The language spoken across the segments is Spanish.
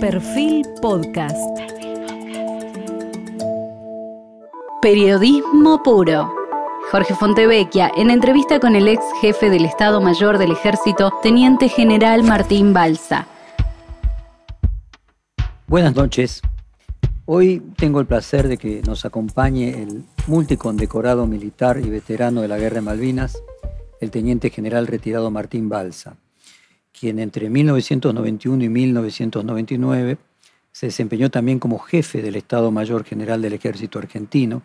Perfil Podcast. Periodismo puro. Jorge Fontevecchia, en entrevista con el ex jefe del Estado Mayor del Ejército, Teniente General Martín Balsa. Buenas noches. Hoy tengo el placer de que nos acompañe el multicondecorado militar y veterano de la Guerra de Malvinas, el Teniente General retirado Martín Balsa quien entre 1991 y 1999 se desempeñó también como jefe del Estado Mayor General del Ejército Argentino.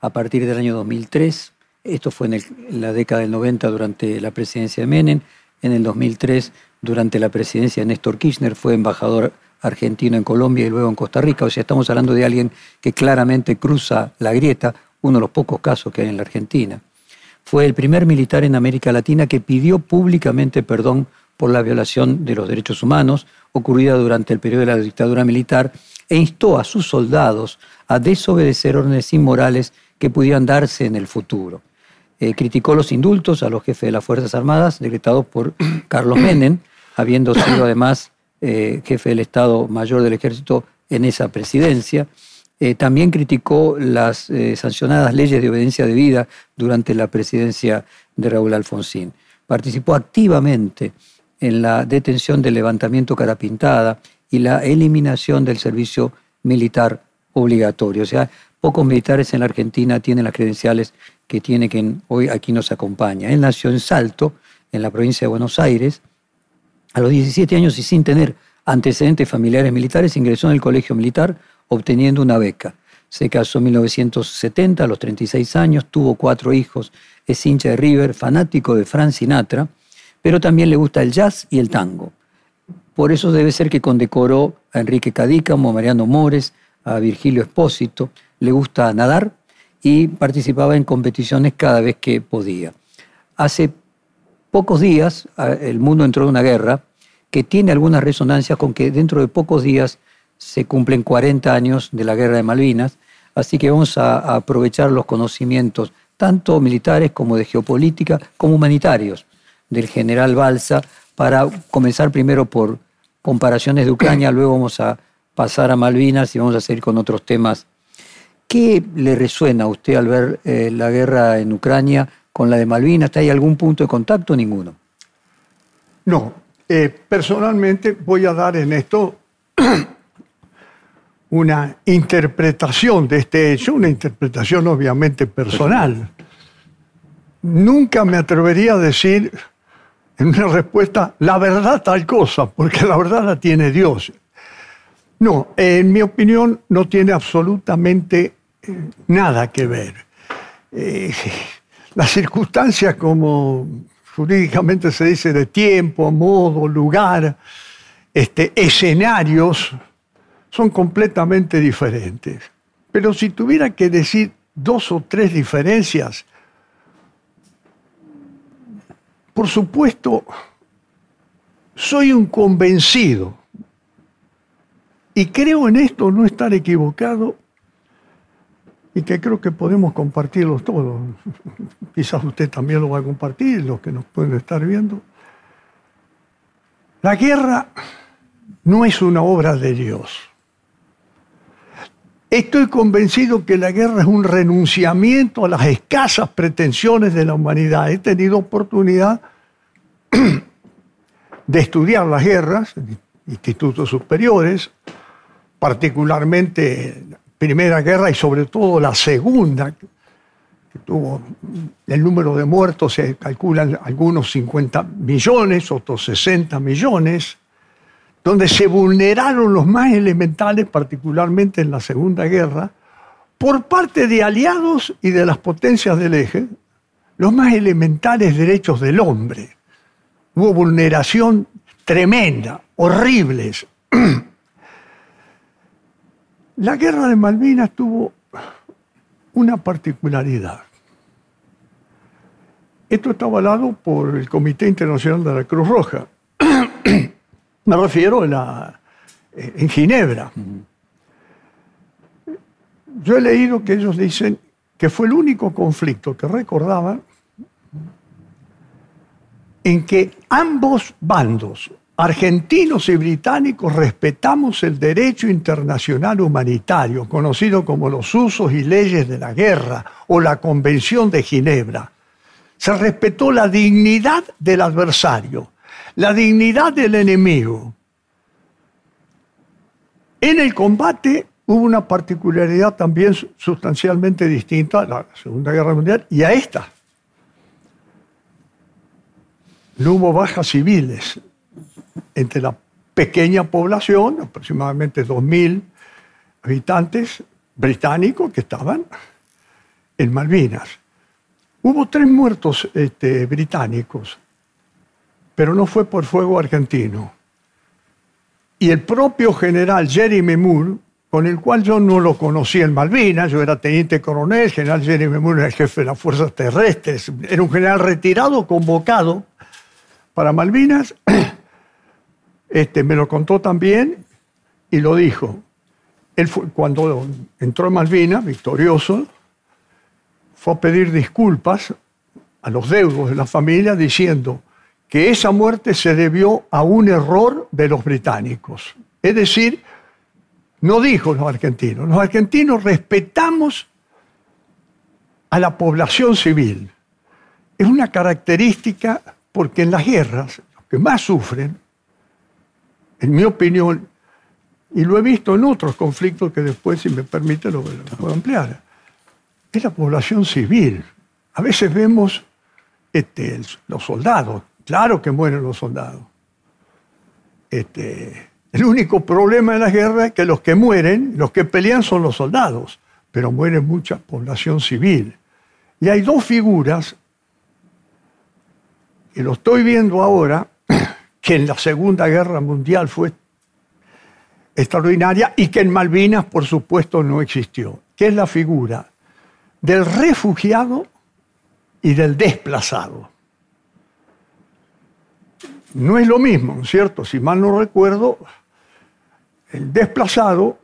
A partir del año 2003, esto fue en, la década del 90 durante la presidencia de Menem, en el 2003 durante la presidencia de Néstor Kirchner fue embajador argentino en Colombia y luego en Costa Rica. O sea, estamos hablando de alguien que claramente cruza la grieta, uno de los pocos casos que hay en la Argentina. Fue el primer militar en América Latina que pidió públicamente perdón por la violación de los derechos humanos ocurrida durante el periodo de la dictadura militar e instó a sus soldados a desobedecer órdenes inmorales que pudieran darse en el futuro. Eh, criticó los indultos a los jefes de las Fuerzas Armadas decretados por Carlos Menem, habiendo sido además eh, jefe del Estado Mayor del Ejército en esa presidencia. Eh, también criticó las sancionadas leyes de obediencia debida durante la presidencia de Raúl Alfonsín. Participó activamente en la detención del levantamiento cara pintada y la eliminación del servicio militar obligatorio. O sea, pocos militares en la Argentina tienen las credenciales que tiene quien hoy aquí nos acompaña. Él nació en Salto, en la provincia de Buenos Aires. A los 17 años y sin tener antecedentes familiares militares, ingresó en el colegio militar obteniendo una beca. Se casó en 1970, a los 36 años, tuvo cuatro hijos, es hincha de River, fanático de Frank Sinatra pero también le gusta el jazz y el tango. Por eso debe ser que condecoró a Enrique Cadícamo, a Mariano Mores, a Virgilio Espósito, le gusta nadar y participaba en competiciones cada vez que podía. Hace pocos días el mundo entró en una guerra que tiene algunas resonancias con que dentro de pocos días se cumplen 40 años de la guerra de Malvinas, así que vamos a aprovechar los conocimientos tanto militares como de geopolítica como humanitarios del general Balsa para comenzar primero por comparaciones de Ucrania, luego vamos a pasar a Malvinas y vamos a seguir con otros temas. ¿Qué le resuena a usted al ver eh, la guerra en Ucrania con la de Malvinas? ¿Hay algún punto de contacto? Ninguno. No, eh, personalmente voy a dar en esto una interpretación de este hecho, una interpretación obviamente personal. Nunca me atrevería a decir en una respuesta, la verdad tal cosa, porque la verdad la tiene Dios. No, en mi opinión no tiene absolutamente eh, nada que ver. Eh, las circunstancias, como jurídicamente se dice, de tiempo, modo, lugar, este, escenarios, son completamente diferentes. Pero si tuviera que decir dos o tres diferencias, por supuesto, soy un convencido y creo en esto no estar equivocado y que creo que podemos compartirlos todos. Quizás usted también lo va a compartir, los que nos pueden estar viendo. La guerra no es una obra de Dios. Estoy convencido que la guerra es un renunciamiento a las escasas pretensiones de la humanidad. He tenido oportunidad de estudiar las guerras en institutos superiores, particularmente Primera Guerra y sobre todo la Segunda, que tuvo el número de muertos, se calculan algunos 50 millones, otros 60 millones donde se vulneraron los más elementales, particularmente en la Segunda Guerra, por parte de aliados y de las potencias del eje, los más elementales derechos del hombre. Hubo vulneración tremenda, horribles. La guerra de Malvinas tuvo una particularidad. Esto está avalado por el Comité Internacional de la Cruz Roja. Me refiero la, eh, en Ginebra. Yo he leído que ellos dicen que fue el único conflicto que recordaban en que ambos bandos, argentinos y británicos respetamos el derecho internacional humanitario, conocido como los usos y leyes de la guerra o la Convención de Ginebra. Se respetó la dignidad del adversario, la dignidad del enemigo. En el combate hubo una particularidad también sustancialmente distinta a la Segunda Guerra Mundial y a esta. No hubo bajas civiles entre la pequeña población, aproximadamente 2.000 habitantes británicos que estaban en Malvinas. Hubo tres muertos este, británicos, pero no fue por fuego argentino. Y el propio general Jeremy Moore con el cual yo no lo conocí en Malvinas, yo era teniente coronel, el general Jeremy Moore era el jefe de las fuerzas terrestres, era un general retirado, convocado para Malvinas, este, me lo contó también y lo dijo. Él fue, cuando entró en Malvinas, victorioso, fue a pedir disculpas a los deudos de la familia diciendo que esa muerte se debió a un error de los británicos. Es decir, no dijo los argentinos. Los argentinos respetamos a la población civil. Es una característica porque en las guerras los que más sufren, en mi opinión, y lo he visto en otros conflictos que después, si me permite, lo, puedo ampliar, es la población civil. A veces vemos este, los soldados, claro que mueren los soldados. Este, el único problema de la guerra es que los que mueren, los que pelean son los soldados, pero muere mucha población civil. Y hay dos figuras, y lo estoy viendo ahora, que en la Segunda Guerra Mundial fue extraordinaria y que en Malvinas, por supuesto, no existió, que es la figura del refugiado y del desplazado. No es lo mismo, ¿cierto? Si mal no recuerdo, el desplazado,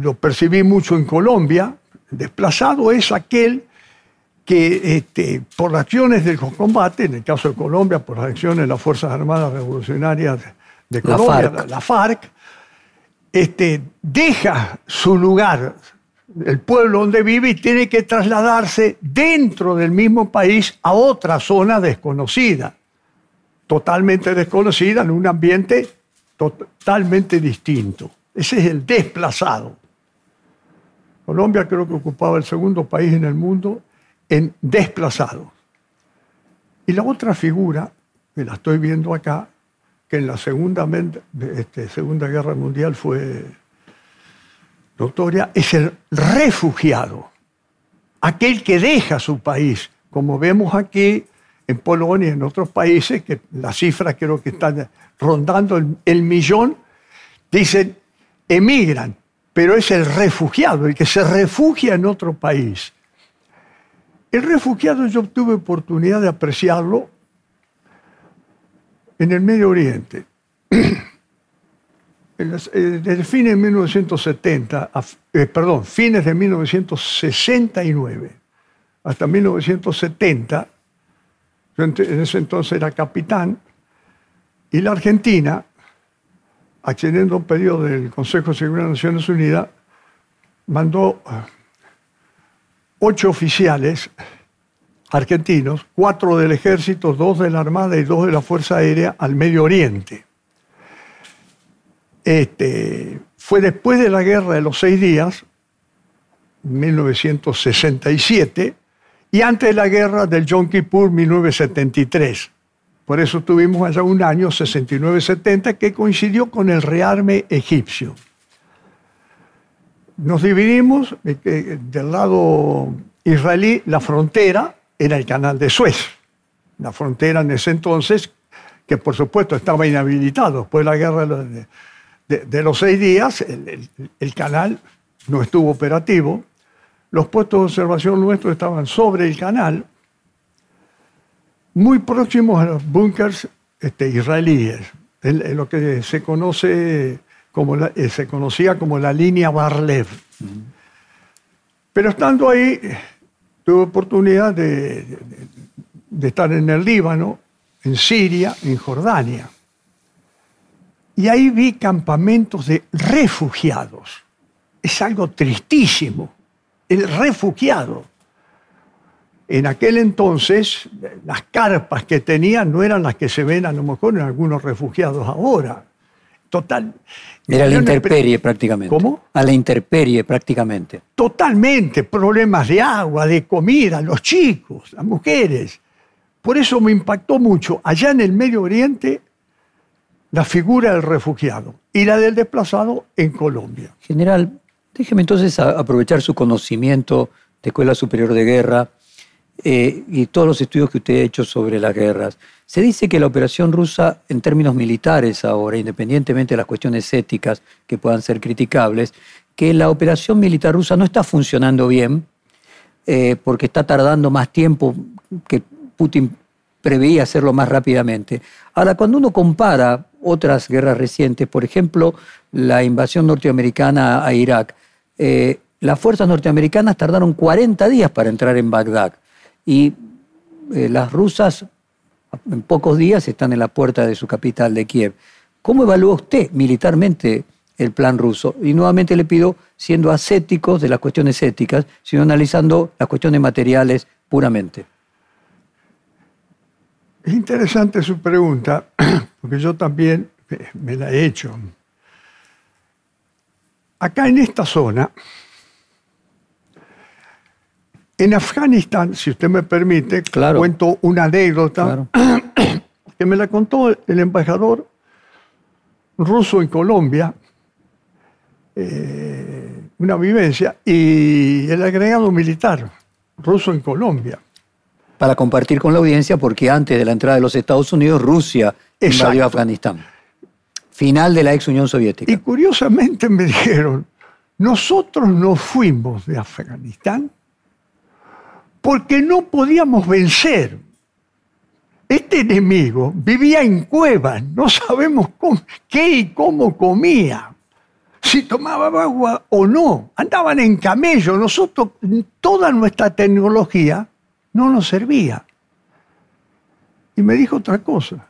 lo percibí mucho en Colombia, el desplazado es aquel que este, por acciones del combate, en el caso de Colombia, por las acciones de las Fuerzas Armadas Revolucionarias de Colombia, la FARC, este, deja su lugar, el pueblo donde vive, y tiene que trasladarse dentro del mismo país a otra zona desconocida, totalmente desconocida, en un ambiente totalmente distinto. Ese es el desplazado. Colombia creo que ocupaba el segundo país en el mundo en desplazado. Y la otra figura, que la estoy viendo acá, que en la Segunda, este, segunda Guerra Mundial fue notoria, es el refugiado, aquel que deja su país, como vemos aquí en Polonia y en otros países, que las cifras creo que están rondando el, millón, dicen emigran, pero es el refugiado, el que se refugia en otro país. El refugiado yo tuve oportunidad de apreciarlo en el Medio Oriente. Eh, desde fines de 1970, eh, perdón, fines de 1969 hasta 1970, yo en ese entonces era capitán, y la Argentina accediendo a un pedido del Consejo de Seguridad de Naciones Unidas, mandó ocho oficiales argentinos, cuatro del ejército, dos de la Armada y dos de la Fuerza Aérea al Medio Oriente. Este, fue después de la Guerra de los Seis Días, 1967, y antes de la Guerra del Yom Kippur, 1973. Por eso tuvimos allá un año, 69-70, que coincidió con el rearme egipcio. Nos dividimos eh, del lado israelí, la frontera era el canal de Suez. La frontera en ese entonces, que por supuesto estaba inhabilitado. Después de la guerra de, los seis días, el canal no estuvo operativo. Los puestos de observación nuestros estaban sobre el canal muy próximos a los búnkers este, israelíes, en, lo que se conoce como eh, se conocía como la línea Barlev. Pero estando ahí, tuve oportunidad de, estar en el Líbano, en Siria, en Jordania. y ahí vi campamentos de refugiados. Es algo tristísimo, el refugiado. En aquel entonces, las carpas que tenían no eran las que se ven a lo mejor en algunos refugiados ahora. Total. Era la intemperie prácticamente. ¿Cómo? A la intemperie prácticamente. Totalmente. Problemas de agua, de comida, los chicos, las mujeres. Por eso me impactó mucho allá en el Medio Oriente la figura del refugiado y la del desplazado en Colombia. General, déjeme entonces aprovechar su conocimiento de Escuela Superior de Guerra eh, y todos los estudios que usted ha hecho sobre las guerras. Se dice que la operación rusa, en términos militares ahora, independientemente de las cuestiones éticas que puedan ser criticables, que la operación militar rusa no está funcionando bien eh, porque está tardando más tiempo que Putin preveía hacerlo más rápidamente. Ahora, cuando uno compara otras guerras recientes, por ejemplo, la invasión norteamericana a Irak, eh, las fuerzas norteamericanas tardaron 40 días para entrar en Bagdad y eh, las rusas en pocos días están en la puerta de su capital, de Kiev. ¿Cómo evalúa usted militarmente el plan ruso? Y nuevamente le pido, siendo ascéticos de las cuestiones éticas, sino analizando las cuestiones materiales puramente. Es interesante su pregunta, porque yo también me la he hecho. Acá en esta zona, en Afganistán, si usted me permite, cuento una anécdota que me la contó el embajador ruso en Colombia, eh, una vivencia, y el agregado militar ruso en Colombia. Para compartir con la audiencia, porque antes de la entrada de los Estados Unidos, Rusia invadió Afganistán. Final de la ex Unión Soviética. Y curiosamente me dijeron, nosotros no fuimos de Afganistán porque no podíamos vencer. Este enemigo vivía en cuevas, no sabemos qué y cómo comía, si tomaba agua o no, andaban en camello, nosotros, toda nuestra tecnología no nos servía. Y me dijo otra cosa,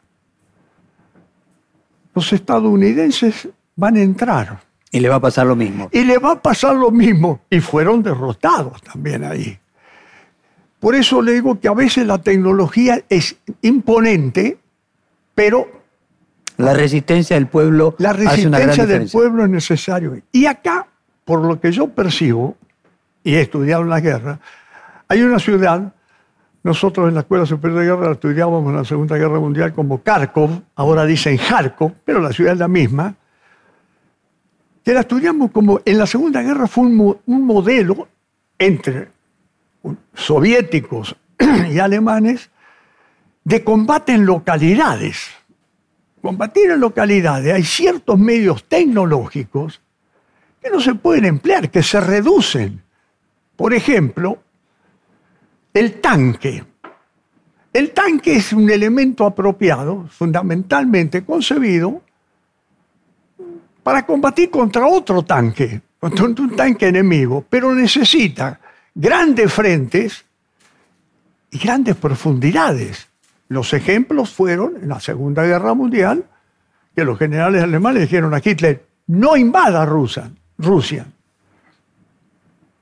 los estadounidenses van a entrar. Y le va a pasar lo mismo. Y le va a pasar lo mismo. Y fueron derrotados también ahí. Por eso le digo que a veces la tecnología es imponente, pero... La resistencia del pueblo. La resistencia del pueblo es necesario. Y acá, por lo que yo percibo, y he estudiado en la guerra, hay una ciudad, nosotros en la Escuela Superior de Guerra estudiábamos la Segunda Guerra Mundial como Kharkov, ahora dicen Kharkov, pero la ciudad es la misma, que la estudiamos como en la Segunda Guerra fue un, un modelo entre soviéticos y alemanes de combate en localidades. Combatir en localidades, hay ciertos medios tecnológicos que no se pueden emplear, que se reducen. Por ejemplo, el tanque. El tanque es un elemento apropiado, fundamentalmente concebido, para combatir contra otro tanque, contra un tanque enemigo, pero necesita grandes frentes y grandes profundidades. Los ejemplos fueron en la Segunda Guerra Mundial, que los generales alemanes dijeron a Hitler, no invada Rusia, Rusia.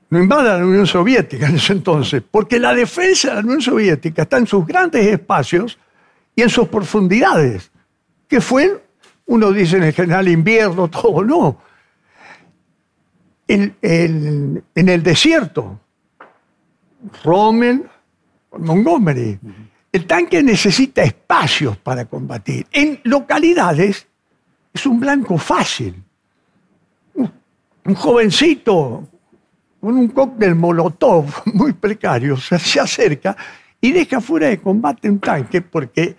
No invada la Unión Soviética en ese entonces, porque la defensa de la Unión Soviética está en sus grandes espacios y en sus profundidades, que fue, uno dice en el general invierno, todo, no. en el desierto, Rommel, Montgomery. El tanque necesita espacios para combatir. En localidades es un blanco fácil. Un jovencito con un cóctel molotov muy precario se acerca y deja fuera de combate un tanque porque...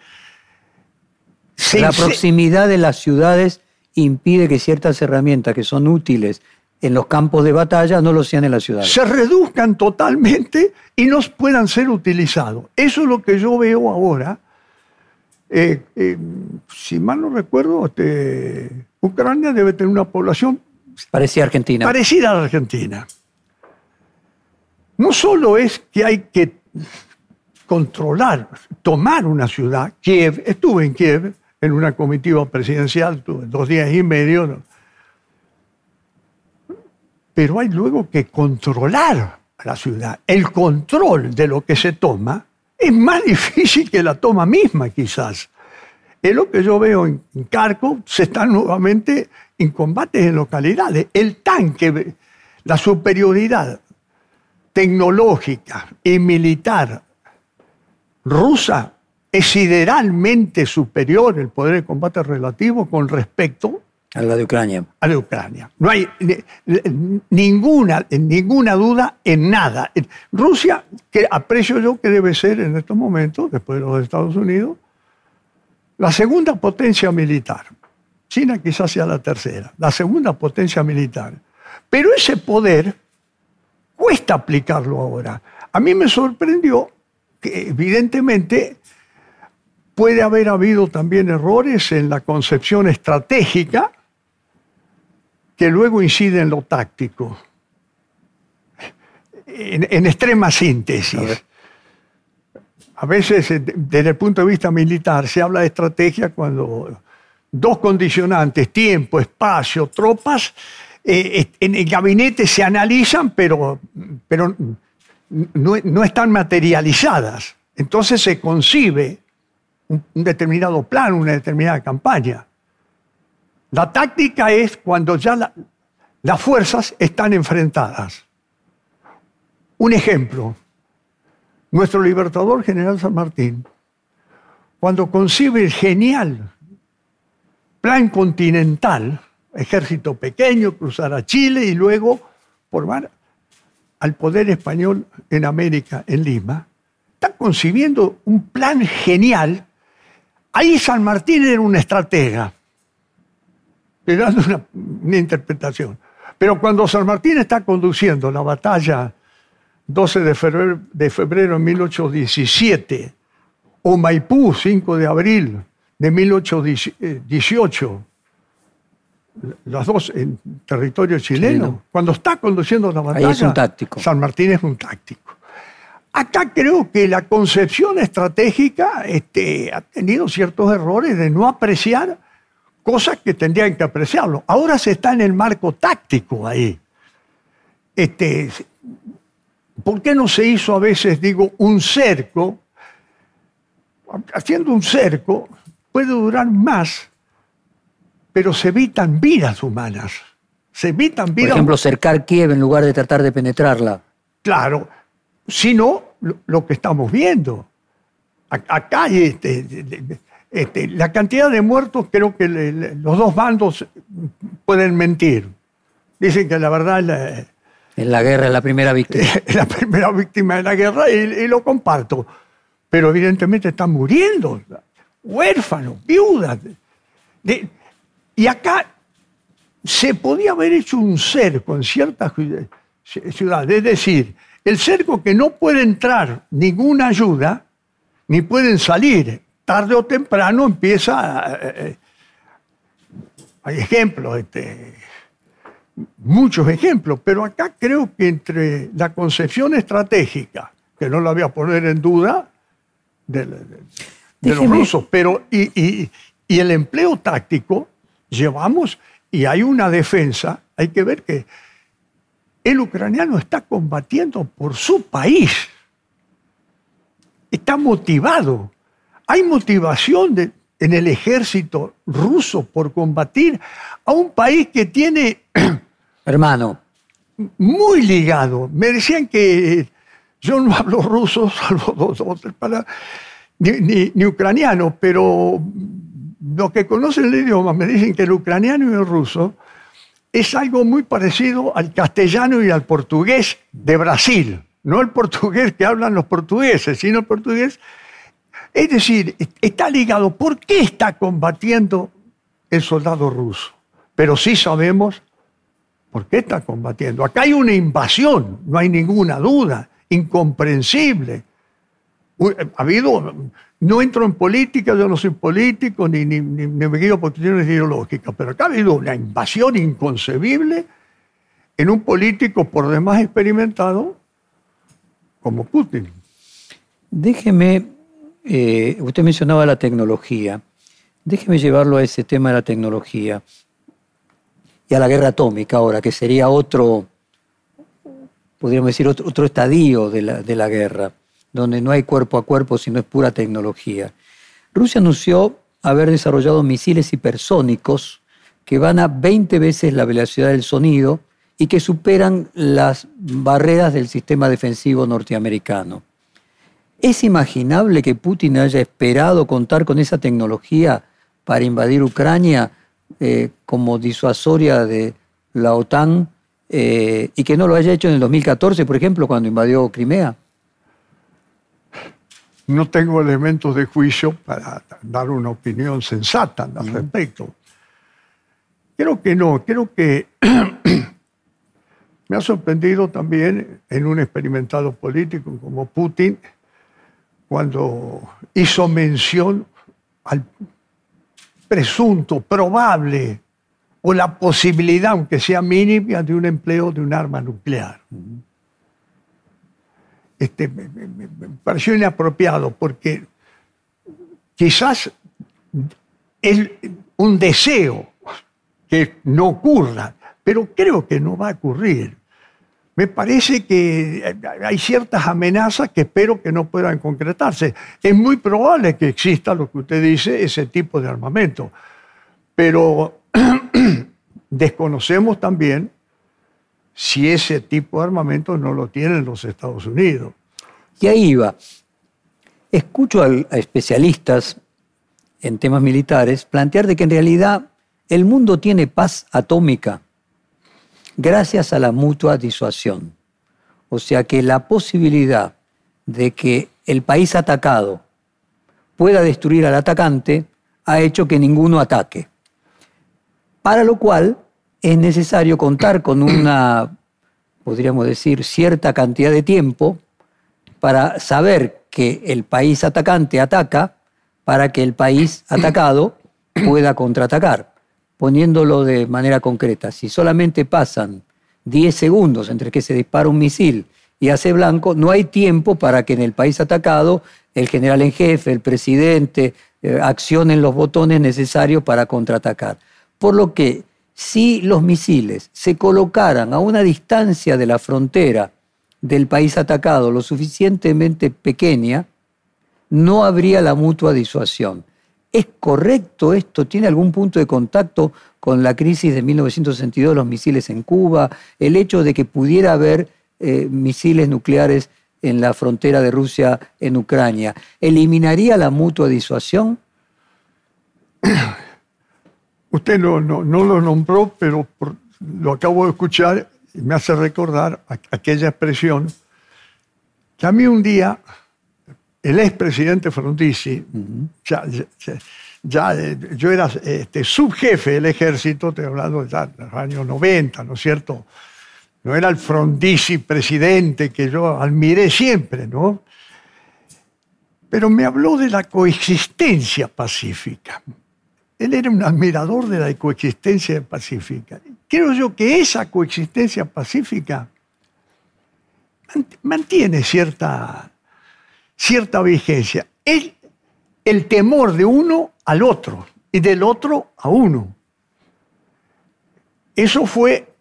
la proximidad de las ciudades impide que ciertas herramientas que son útiles en los campos de batalla no lo sean en la ciudad. Se reduzcan totalmente y no puedan ser utilizados. Eso es lo que yo veo ahora. Eh, eh, si mal no recuerdo, este, Ucrania debe tener una población parecida a Argentina. Parecida a la Argentina. No solo es que hay que controlar, tomar una ciudad, Kiev, estuve en Kiev, en una comitiva presidencial, tuve dos días y medio. Pero hay luego que controlar la ciudad. El control de lo que se toma es más difícil que la toma misma, quizás. Es lo que yo veo en, Carco, se están nuevamente en combates en localidades. El tanque, la superioridad tecnológica y militar rusa es sideralmente superior el poder de combate relativo con respecto A la de Ucrania. a la Ucrania. No hay ni- ninguna, ninguna duda en nada. Rusia, que aprecio yo que debe ser en estos momentos, después de los Estados Unidos, la segunda potencia militar. China quizás sea la tercera, la segunda potencia militar. Pero ese poder cuesta aplicarlo ahora. A mí me sorprendió que evidentemente puede haber habido también errores en la concepción estratégica que luego incide en lo táctico. En, en extrema síntesis. A veces, eh, de- desde el punto de vista militar, se habla de estrategia cuando dos condicionantes, tiempo, espacio, tropas, eh, en el gabinete se analizan, pero, pero no, están materializadas. Entonces se concibe un, determinado plan, una determinada campaña. La táctica es cuando ya la- las fuerzas están enfrentadas. Un ejemplo, nuestro libertador general San Martín, cuando concibe el genial plan continental, ejército pequeño, cruzar a Chile y luego formar al poder español en América, en Lima, está concibiendo un plan genial. Ahí San Martín era un estratega, le dando una, una interpretación. Pero cuando San Martín está conduciendo la batalla 12 de febrero, de febrero de 1817, o Maipú, 5 de abril de 1818, las dos en territorio chileno, Chileno. cuando está conduciendo la batalla, es un táctico. San Martín es un táctico. Acá creo que la concepción estratégica este, ha tenido ciertos errores de no apreciar cosas que tendrían que apreciarlo. Ahora se está en el marco táctico ahí. Este, ¿Por qué no se hizo a veces, digo, un cerco? Haciendo un cerco puede durar más, pero se evitan vidas humanas. Se evitan Por vidas ejemplo, cercar Kiev en lugar de tratar de penetrarla. Claro, sino lo, que estamos viendo. Acá hay este, este, la cantidad de muertos, creo que le- le- los dos bandos pueden mentir. Dicen que la verdad la, En la guerra es la primera víctima. la primera víctima de la guerra y, y lo comparto. Pero evidentemente están muriendo, huérfanos, viudas. De- y acá se podía haber hecho un cerco en ciertas ciu- ciudades. Es decir, el cerco que no puede entrar ninguna ayuda, ni pueden salir. Tarde o temprano empieza... eh, eh, hay ejemplos, este, muchos ejemplos, pero acá creo que entre la concepción estratégica, que no la voy a poner en duda, de, de- de los rusos, pero y, y- y el empleo táctico, llevamos, y hay una defensa, hay que ver que el ucraniano está combatiendo por su país, está motivado, hay motivación de- en el ejército ruso por combatir a un país que tiene Hermano, muy ligado. Me decían que eh, yo no hablo ruso, salvo dos o tres palabras, ni, ni- ni ucraniano, pero los que conocen el idioma me dicen que el ucraniano y el ruso es algo muy parecido al castellano y al portugués de Brasil. No el portugués que hablan los portugueses, sino el portugués. Es decir, est- está ligado. ¿Por qué está combatiendo el soldado ruso? Pero sí sabemos ¿Por qué está combatiendo? Acá hay una invasión, no hay ninguna duda, incomprensible. Uy, Ha habido, no entro en política, yo no soy político, ni, ni, ni- ni me guío por cuestiones ideológicas, pero acá ha habido una invasión inconcebible en un político por demás experimentado como Putin. déjeme, eh, usted mencionaba la tecnología. Déjeme llevarlo a ese tema de la tecnología y a la guerra atómica ahora, que sería otro, podríamos decir, otro, estadio de la, de la guerra, donde no hay cuerpo a cuerpo, sino es pura tecnología. Rusia anunció haber desarrollado misiles hipersónicos que van a 20 veces la velocidad del sonido y que superan las barreras del sistema defensivo norteamericano. ¿Es imaginable que Putin haya esperado contar con esa tecnología para invadir Ucrania eh, como disuasoria de la OTAN eh, y que no lo haya hecho en el 2014, por ejemplo, cuando invadió Crimea? No tengo elementos de juicio para dar una opinión sensata al respecto. Creo que no, creo que me ha sorprendido también en un experimentado político como Putin, cuando hizo mención al presunto, probable, o la posibilidad, aunque sea mínima, de un empleo de un arma nuclear. Este, me, pareció inapropiado porque quizás es un deseo que no ocurra, pero creo que no va a ocurrir. Me parece que hay ciertas amenazas que espero que no puedan concretarse. Es muy probable que exista lo que usted dice, ese tipo de armamento, pero desconocemos también si ese tipo de armamento no lo tienen los Estados Unidos. Y ahí va. Escucho a especialistas en temas militares plantear de que en realidad el mundo tiene paz atómica gracias a la mutua disuasión. O sea que la posibilidad de que el país atacado pueda destruir al atacante ha hecho que ninguno ataque. Para lo cual es necesario contar con una, podríamos decir, cierta cantidad de tiempo para saber que el país atacante ataca para que el país atacado pueda contraatacar. Poniéndolo de manera concreta, si solamente pasan 10 segundos entre que se dispara un misil y hace blanco, no hay tiempo para que en el país atacado el general en jefe, el presidente, eh, accionen los botones necesarios para contraatacar. Por lo que si los misiles se colocaran a una distancia de la frontera del país atacado lo suficientemente pequeña, no habría la mutua disuasión. ¿Es correcto esto? ¿Tiene algún punto de contacto con la crisis de 1962, los misiles en Cuba, el hecho de que pudiera haber eh, misiles nucleares en la frontera de Rusia en Ucrania? ¿Eliminaría la mutua disuasión? Usted no, no, lo nombró, pero lo acabo de escuchar y me hace recordar aquella expresión que a mí un día el expresidente Frondizi, ya, ya, yo era este, subjefe del ejército, estoy hablando ya de los años 90, ¿no es cierto? No era el Frondizi presidente que yo admiré siempre, ¿no? Pero me habló de la coexistencia pacífica. Él era un admirador de la coexistencia pacífica. Creo yo que esa coexistencia pacífica mantiene cierta, cierta vigencia. Es el temor de uno al otro y del otro a uno. Eso fue,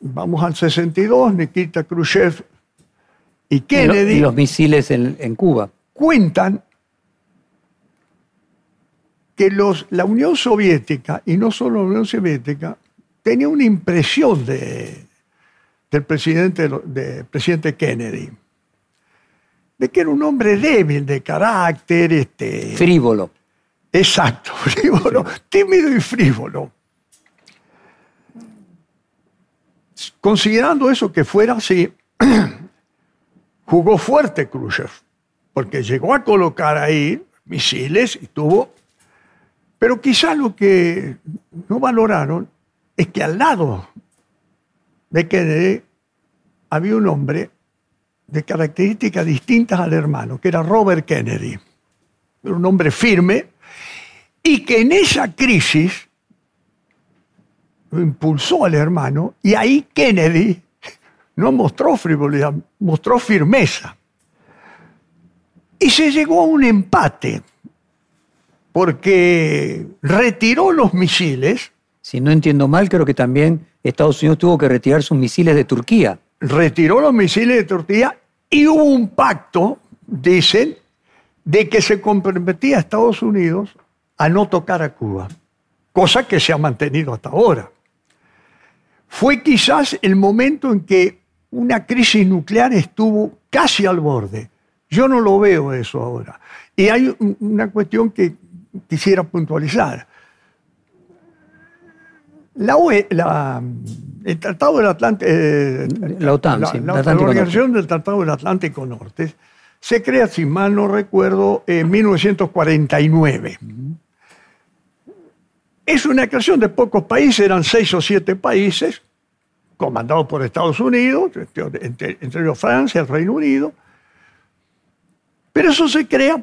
vamos al 62, Nikita Khrushchev y Kennedy. Y, los misiles en, en Cuba. Cuentan que los, la Unión Soviética, y no solo la Unión Soviética, tenía una impresión de, del presidente, de presidente Kennedy, de que era un hombre débil de carácter. Este, frívolo. Exacto, frívolo, tímido y frívolo. Considerando eso que fuera así, jugó fuerte Khrushchev, porque llegó a colocar ahí misiles y tuvo pero quizá lo que no valoraron es que al lado de Kennedy había un hombre de características distintas al hermano, que era Robert Kennedy. Era un hombre firme y que en esa crisis lo impulsó al hermano y ahí Kennedy no mostró frivolidad, mostró firmeza. Y se llegó a un empate porque retiró los misiles. Si no entiendo mal, creo que también Estados Unidos tuvo que retirar sus misiles de Turquía. Retiró los misiles de Turquía y hubo un pacto, dicen, de que se comprometía a Estados Unidos a no tocar a Cuba, cosa que se ha mantenido hasta ahora. Fue quizás el momento en que una crisis nuclear estuvo casi al borde. Yo no lo veo eso ahora. Y hay una cuestión que quisiera puntualizar. La, OE, el Tratado del Atlántico, eh, la OTAN, la, sí, la, Organización del Tratado del Atlántico Norte, se crea, si mal no recuerdo, en 1949. Es una creación de pocos países, eran seis o siete países, comandados por Estados Unidos, entre, entre ellos Francia, el Reino Unido, pero eso se crea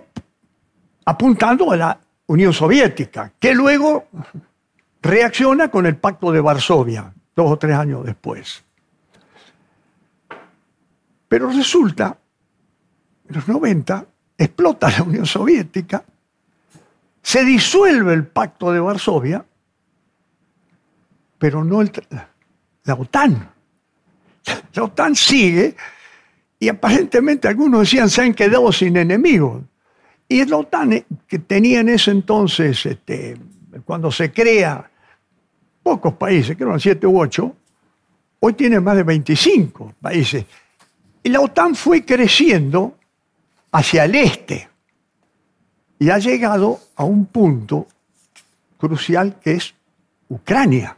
apuntando a la Unión Soviética, que luego reacciona con el Pacto de Varsovia, dos o tres años después. Pero resulta, en los 90, explota la Unión Soviética, se disuelve el Pacto de Varsovia, pero no la OTAN. La OTAN sigue y aparentemente algunos decían se han quedado sin enemigos. Y la OTAN, eh, que tenía en ese entonces, este, cuando se crea, pocos países, creo eran siete u ocho, hoy tiene más de 25 países. Y la OTAN fue creciendo hacia el este y ha llegado a un punto crucial que es Ucrania.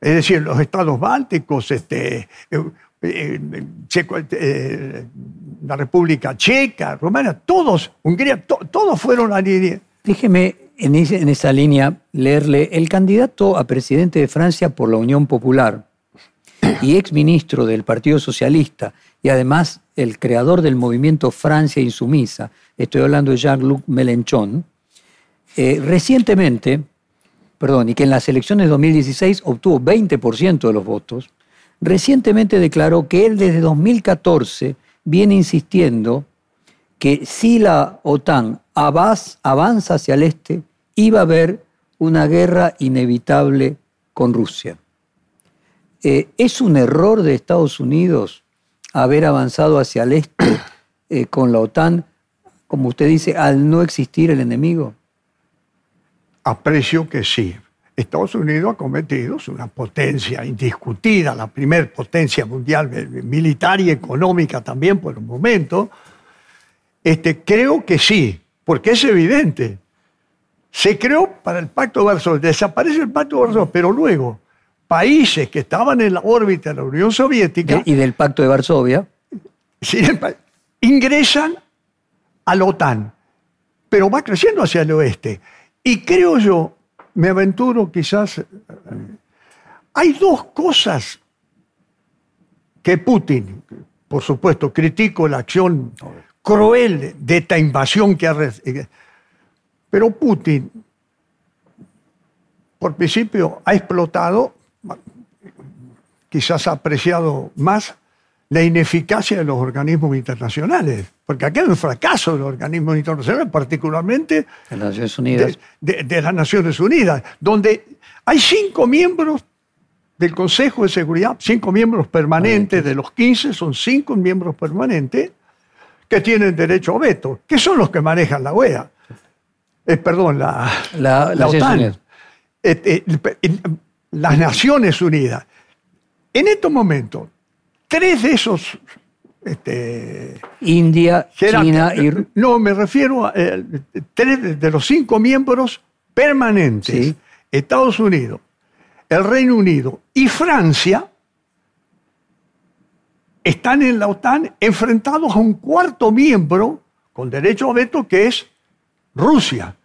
Es decir, los estados bálticos, este, eh, eh, eh, la República Checa, Rumania, todos, Hungría, todos fueron a línea. Déjeme en, esa línea leerle el candidato a presidente de Francia por la Unión Popular y ex ministro del Partido Socialista y además el creador del movimiento Francia Insumisa, estoy hablando de Jean-Luc Mélenchon, eh, recientemente, perdón, y que en las elecciones de 2016 obtuvo 20% de los votos, recientemente declaró que él desde 2014 viene insistiendo que si la OTAN avanza hacia el este, iba a haber una guerra inevitable con Rusia. Eh, ¿Es un error de Estados Unidos haber avanzado hacia el este eh, con la OTAN, como usted dice, al no existir el enemigo? Aprecio que sí. Estados Unidos ha cometido, es una potencia indiscutida, la primer potencia mundial militar y económica también por un momento. Este, creo que sí, porque es evidente. Se creó para el Pacto de Varsovia, desaparece el Pacto de Varsovia, pero luego países que estaban en la órbita de la Unión Soviética... Y del Pacto de Varsovia. ingresan a la OTAN, pero va creciendo hacia el oeste. Y creo yo me aventuro quizás... Hay dos cosas que Putin, por supuesto, critico la acción cruel de esta invasión que ha... Pero Putin, por principio, ha explotado, quizás ha apreciado más la ineficacia de los organismos internacionales, porque aquí hay un fracaso de los organismos internacionales, particularmente de las Naciones Unidas, de, las Naciones Unidas donde hay cinco miembros del Consejo de Seguridad, cinco miembros permanentes, de los 15 son cinco miembros permanentes que tienen derecho a veto, que son los que manejan la OEA, eh, perdón, la, la, OTAN, este, las Naciones Unidas. En estos momentos, tres de esos... Este, India, China y... No, me refiero a eh, tres de los cinco miembros permanentes, Estados Unidos, el Reino Unido y Francia, están en la OTAN enfrentados a un cuarto miembro con derecho a veto que es Rusia.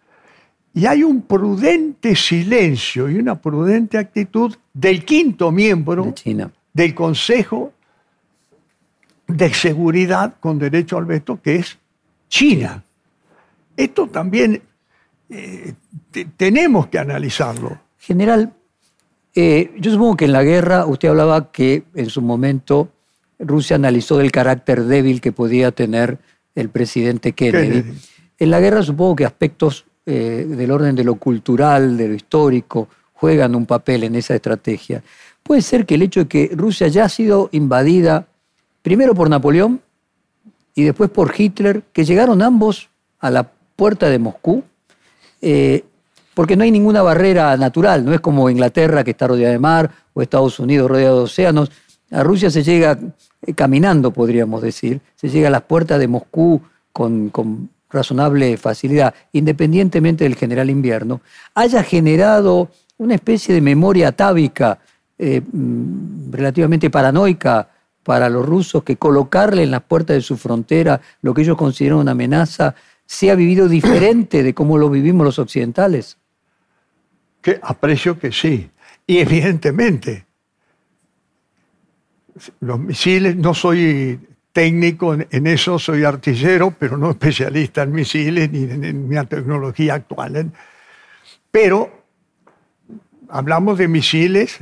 Y hay un prudente silencio y una prudente actitud del quinto miembro del Consejo de seguridad con derecho al veto, que es China. Esto también eh, tenemos que analizarlo. General, eh, yo supongo que en la guerra usted hablaba que en su momento Rusia analizó el carácter débil que podía tener el presidente Kennedy. En la guerra supongo que aspectos eh, del orden de lo cultural, de lo histórico, juegan un papel en esa estrategia. Puede ser que el hecho de que Rusia ya ha sido invadida primero por Napoleón y después por Hitler, que llegaron ambos a la puerta de Moscú, eh, porque no hay ninguna barrera natural, no es como Inglaterra que está rodeada de mar o Estados Unidos rodeado de océanos. A Rusia se llega eh, caminando, podríamos decir, se llega a las puertas de Moscú con razonable facilidad, independientemente del general invierno, haya generado una especie de memoria atávica eh, mm, relativamente paranoica para los rusos, que colocarle en las puertas de su frontera lo que ellos consideran una amenaza sea vivido diferente de cómo lo vivimos los occidentales? Aprecio que sí. Y evidentemente, los misiles, no soy técnico en, eso, soy artillero, pero no especialista en misiles ni en, mi tecnología actual. Pero hablamos de misiles,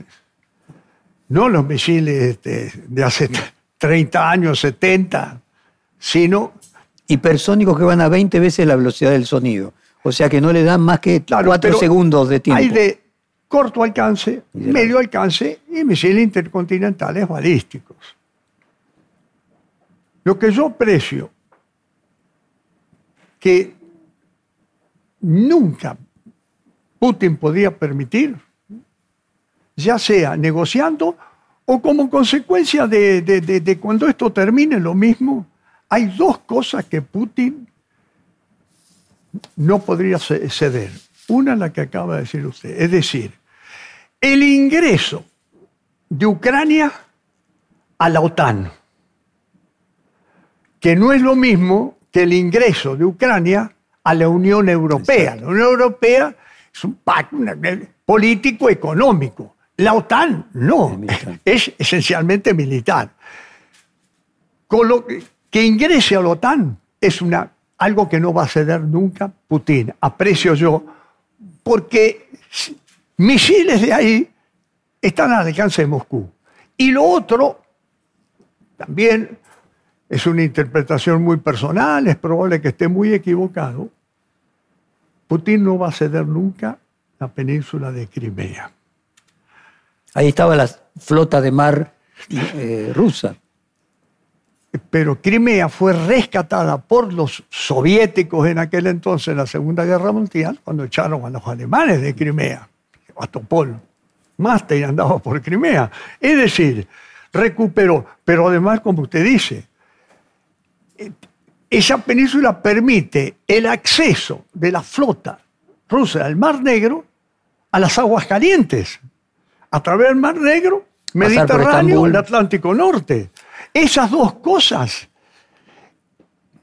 no los misiles de, hace 30 años, 70, sino... Hipersónicos que van a 20 veces la velocidad del sonido. O sea que no le dan más que 4 segundos de tiempo. Hay de corto alcance, medio alcance y misiles intercontinentales balísticos. Lo que yo aprecio, que nunca Putin podía permitir, ya sea negociando o como consecuencia de, cuando esto termine lo mismo, hay dos cosas que Putin no podría ceder. Una la que acaba de decir usted, es decir, el ingreso de Ucrania a la OTAN que no es lo mismo que el ingreso de Ucrania a la Unión Europea. La Unión Europea es un pacto político-económico. La OTAN no, es esencialmente militar. que ingrese a la OTAN es una, algo que no va a ceder nunca Putin, aprecio yo, porque misiles de ahí están al alcance de Moscú. Y lo otro, también es una interpretación muy personal, es probable que esté muy equivocado. Putin no va a ceder nunca la península de Crimea. Ahí estaba la flota de mar eh, rusa. Pero Crimea fue rescatada por los soviéticos en aquel entonces, en la Segunda Guerra Mundial, cuando echaron a los alemanes de Crimea, a Topol. Master andaba por Crimea. Es decir, recuperó. Pero además, como usted dice, esa península permite el acceso de la flota rusa al Mar Negro a las aguas calientes, a través del Mar Negro, Mediterráneo, el Atlántico Norte. Esas dos cosas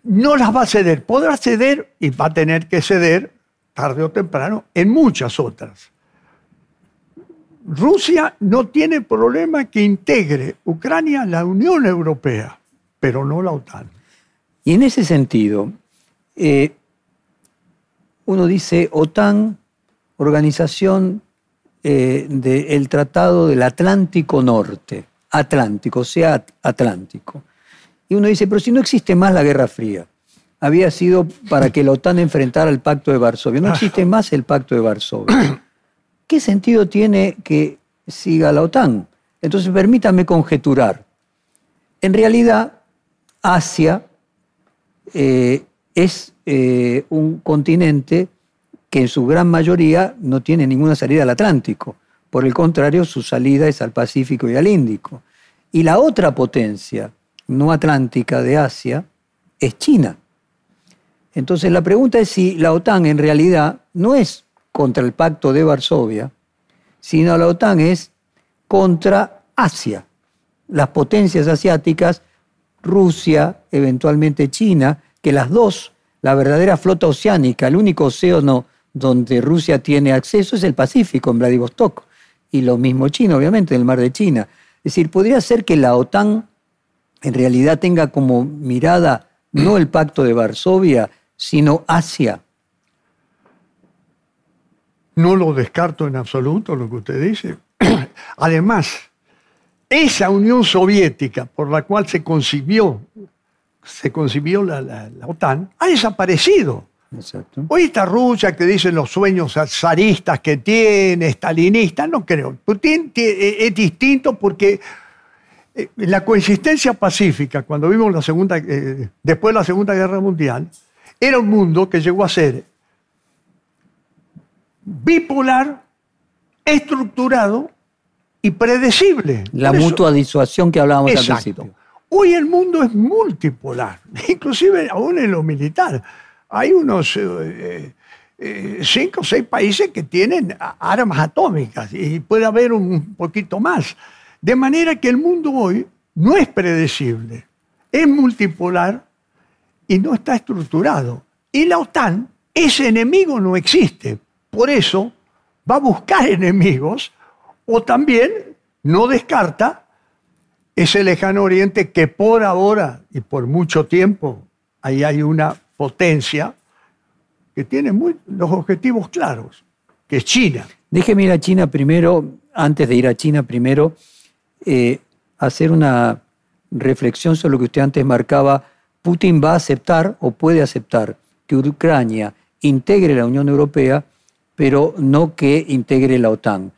no las va a ceder. Podrá ceder y va a tener que ceder tarde o temprano en muchas otras. Rusia no tiene problema que integre Ucrania a la Unión Europea, pero no la OTAN. Y en ese sentido, eh, uno dice OTAN, organización eh, del Tratado del Atlántico Norte, Atlántico, sea Atlántico. Y uno dice, pero si no existe más la Guerra Fría, había sido para que la OTAN enfrentara el Pacto de Varsovia, no existe más el Pacto de Varsovia. ¿Qué sentido tiene que siga la OTAN? Entonces, permítame conjeturar. En realidad, Asia eh, es eh, un continente que en su gran mayoría no tiene ninguna salida al Atlántico. Por el contrario, su salida es al Pacífico y al Índico. Y la otra potencia no atlántica de Asia es China. Entonces la pregunta es si la OTAN en realidad no es contra el pacto de Varsovia, sino la OTAN es contra Asia. Las potencias asiáticas Rusia, eventualmente China, que las dos, la verdadera flota oceánica, el único océano donde Rusia tiene acceso es el Pacífico, en Vladivostok, y lo mismo China, obviamente, en el mar de China. Es decir, podría ser que la OTAN en realidad tenga como mirada no el pacto de Varsovia, sino Asia. No lo descarto en absoluto lo que usted dice. Además, esa Unión Soviética por la cual se concibió, se concibió la, OTAN ha desaparecido. Exacto. Hoy está Rusia que dicen los sueños zaristas que tiene, stalinistas, no creo. Putin eh, es distinto porque eh, la coexistencia pacífica, cuando vimos la segunda, eh, después de la Segunda Guerra Mundial, era un mundo que llegó a ser bipolar, estructurado y predecible. La Por eso- mutua disuasión que hablábamos al Exacto. principio. Hoy el mundo es multipolar, inclusive aún en lo militar. Hay unos eh, eh, cinco o seis países que tienen armas atómicas y puede haber un poquito más. De manera que el mundo hoy no es predecible, es multipolar y no está estructurado. Y la OTAN, ese enemigo no existe. Por eso va a buscar enemigos o también no descarta ese lejano oriente que por ahora y por mucho tiempo ahí hay una potencia que tiene muy- los objetivos claros, que es China. Déjeme ir a China primero, antes de ir a China primero, eh, hacer una reflexión sobre lo que usted antes marcaba. Putin va a aceptar o puede aceptar que Ucrania integre la Unión Europea, pero no que integre la OTAN.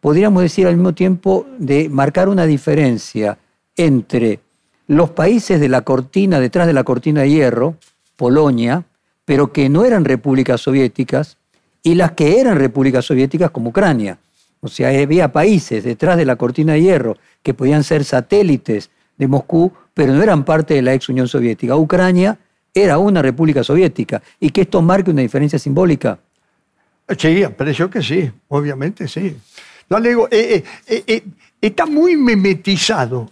Podríamos decir al mismo tiempo de marcar una diferencia entre los países de la cortina, detrás de la cortina de hierro, Polonia, pero que no eran repúblicas soviéticas, y las que eran repúblicas soviéticas como Ucrania. O sea, había países detrás de la cortina de hierro que podían ser satélites de Moscú, pero no eran parte de la ex Unión Soviética. Ucrania era una república soviética y que esto marque una diferencia simbólica. Sí, aprecio que sí, obviamente sí. No le digo, eh, eh, eh, eh, está muy memetizado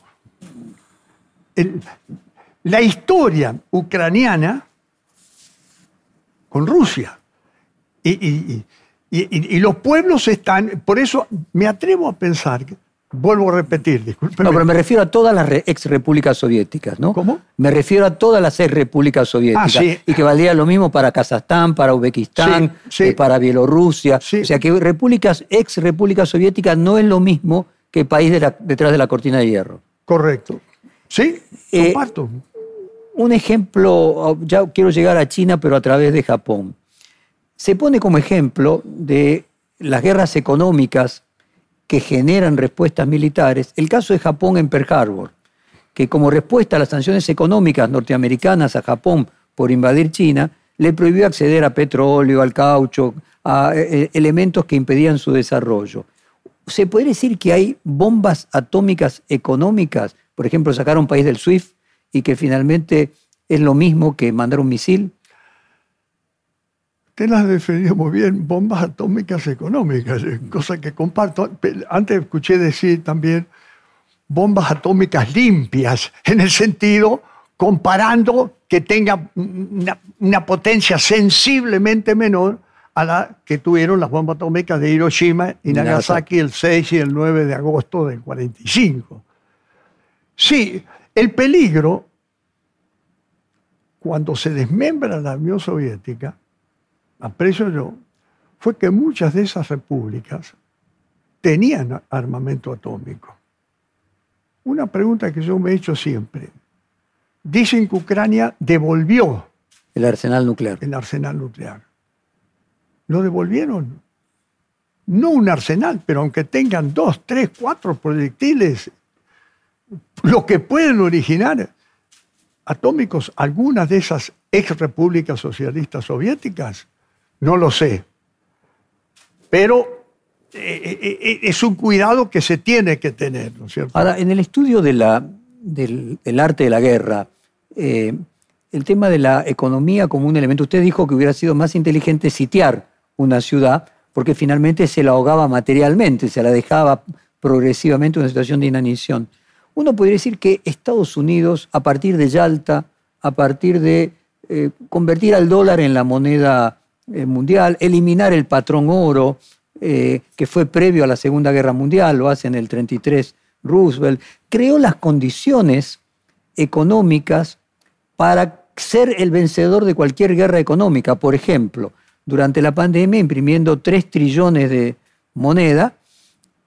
la historia ucraniana con Rusia. Y, y- y- y- los pueblos están, por eso me atrevo a pensar, vuelvo a repetir, discúlpeme. No, pero me refiero a todas las ex repúblicas soviéticas, ¿no? ¿Cómo? Me refiero a todas las ex repúblicas soviéticas. Ah, sí. Y que valdría lo mismo para Kazajstán, para Uzbekistán, Sí, sí. eh, para Bielorrusia. O sea que repúblicas, ex repúblicas soviéticas no es lo mismo que país de la- detrás de la cortina de hierro. Correcto. Sí, Eh, comparto. Un ejemplo, ya quiero llegar a China, pero a través de Japón. Se pone como ejemplo de las guerras económicas que generan respuestas militares el caso de Japón en Pearl Harbor, que como respuesta a las sanciones económicas norteamericanas a Japón por invadir China, le prohibió acceder a petróleo, al caucho, a eh, elementos que impedían su desarrollo. ¿Se podría decir que hay bombas atómicas económicas? Por ejemplo, sacar a un país del SWIFT y que finalmente es lo mismo que mandar un misil. Usted las ha definido muy bien, bombas atómicas económicas, eh, cosa que comparto. Antes escuché decir también bombas atómicas limpias, en el sentido comparando que tenga una, una potencia sensiblemente menor a la que tuvieron las bombas atómicas de Hiroshima y Nagasaki el 6 y el 9 de agosto del 45. Sí, el peligro, cuando se desmembra la Unión Soviética, aprecio yo, fue que muchas de esas repúblicas tenían armamento atómico. Una pregunta que yo me he hecho siempre. Dicen que Ucrania devolvió El arsenal nuclear. el arsenal nuclear. Lo devolvieron. No un arsenal, pero aunque tengan dos, tres, cuatro proyectiles, lo que pueden originar atómicos, algunas de esas ex repúblicas socialistas soviéticas, no lo sé. Pero eh, eh, eh, es un cuidado que se tiene que tener, ¿no es cierto? Ahora, en el estudio de la- del, del arte de la guerra, eh, el tema de la economía como un elemento, usted dijo que hubiera sido más inteligente sitiar una ciudad porque finalmente se la ahogaba materialmente, se la dejaba progresivamente en una situación de inanición. Uno podría decir que Estados Unidos, a partir de Yalta, a partir de eh, convertir al dólar en la moneda eh, mundial, eliminar el patrón oro, eh, que fue previo a la Segunda Guerra Mundial, lo hace en el 33 Roosevelt, creó las condiciones económicas para ser el vencedor de cualquier guerra económica. Por ejemplo, durante la pandemia imprimiendo 3 trillones de moneda,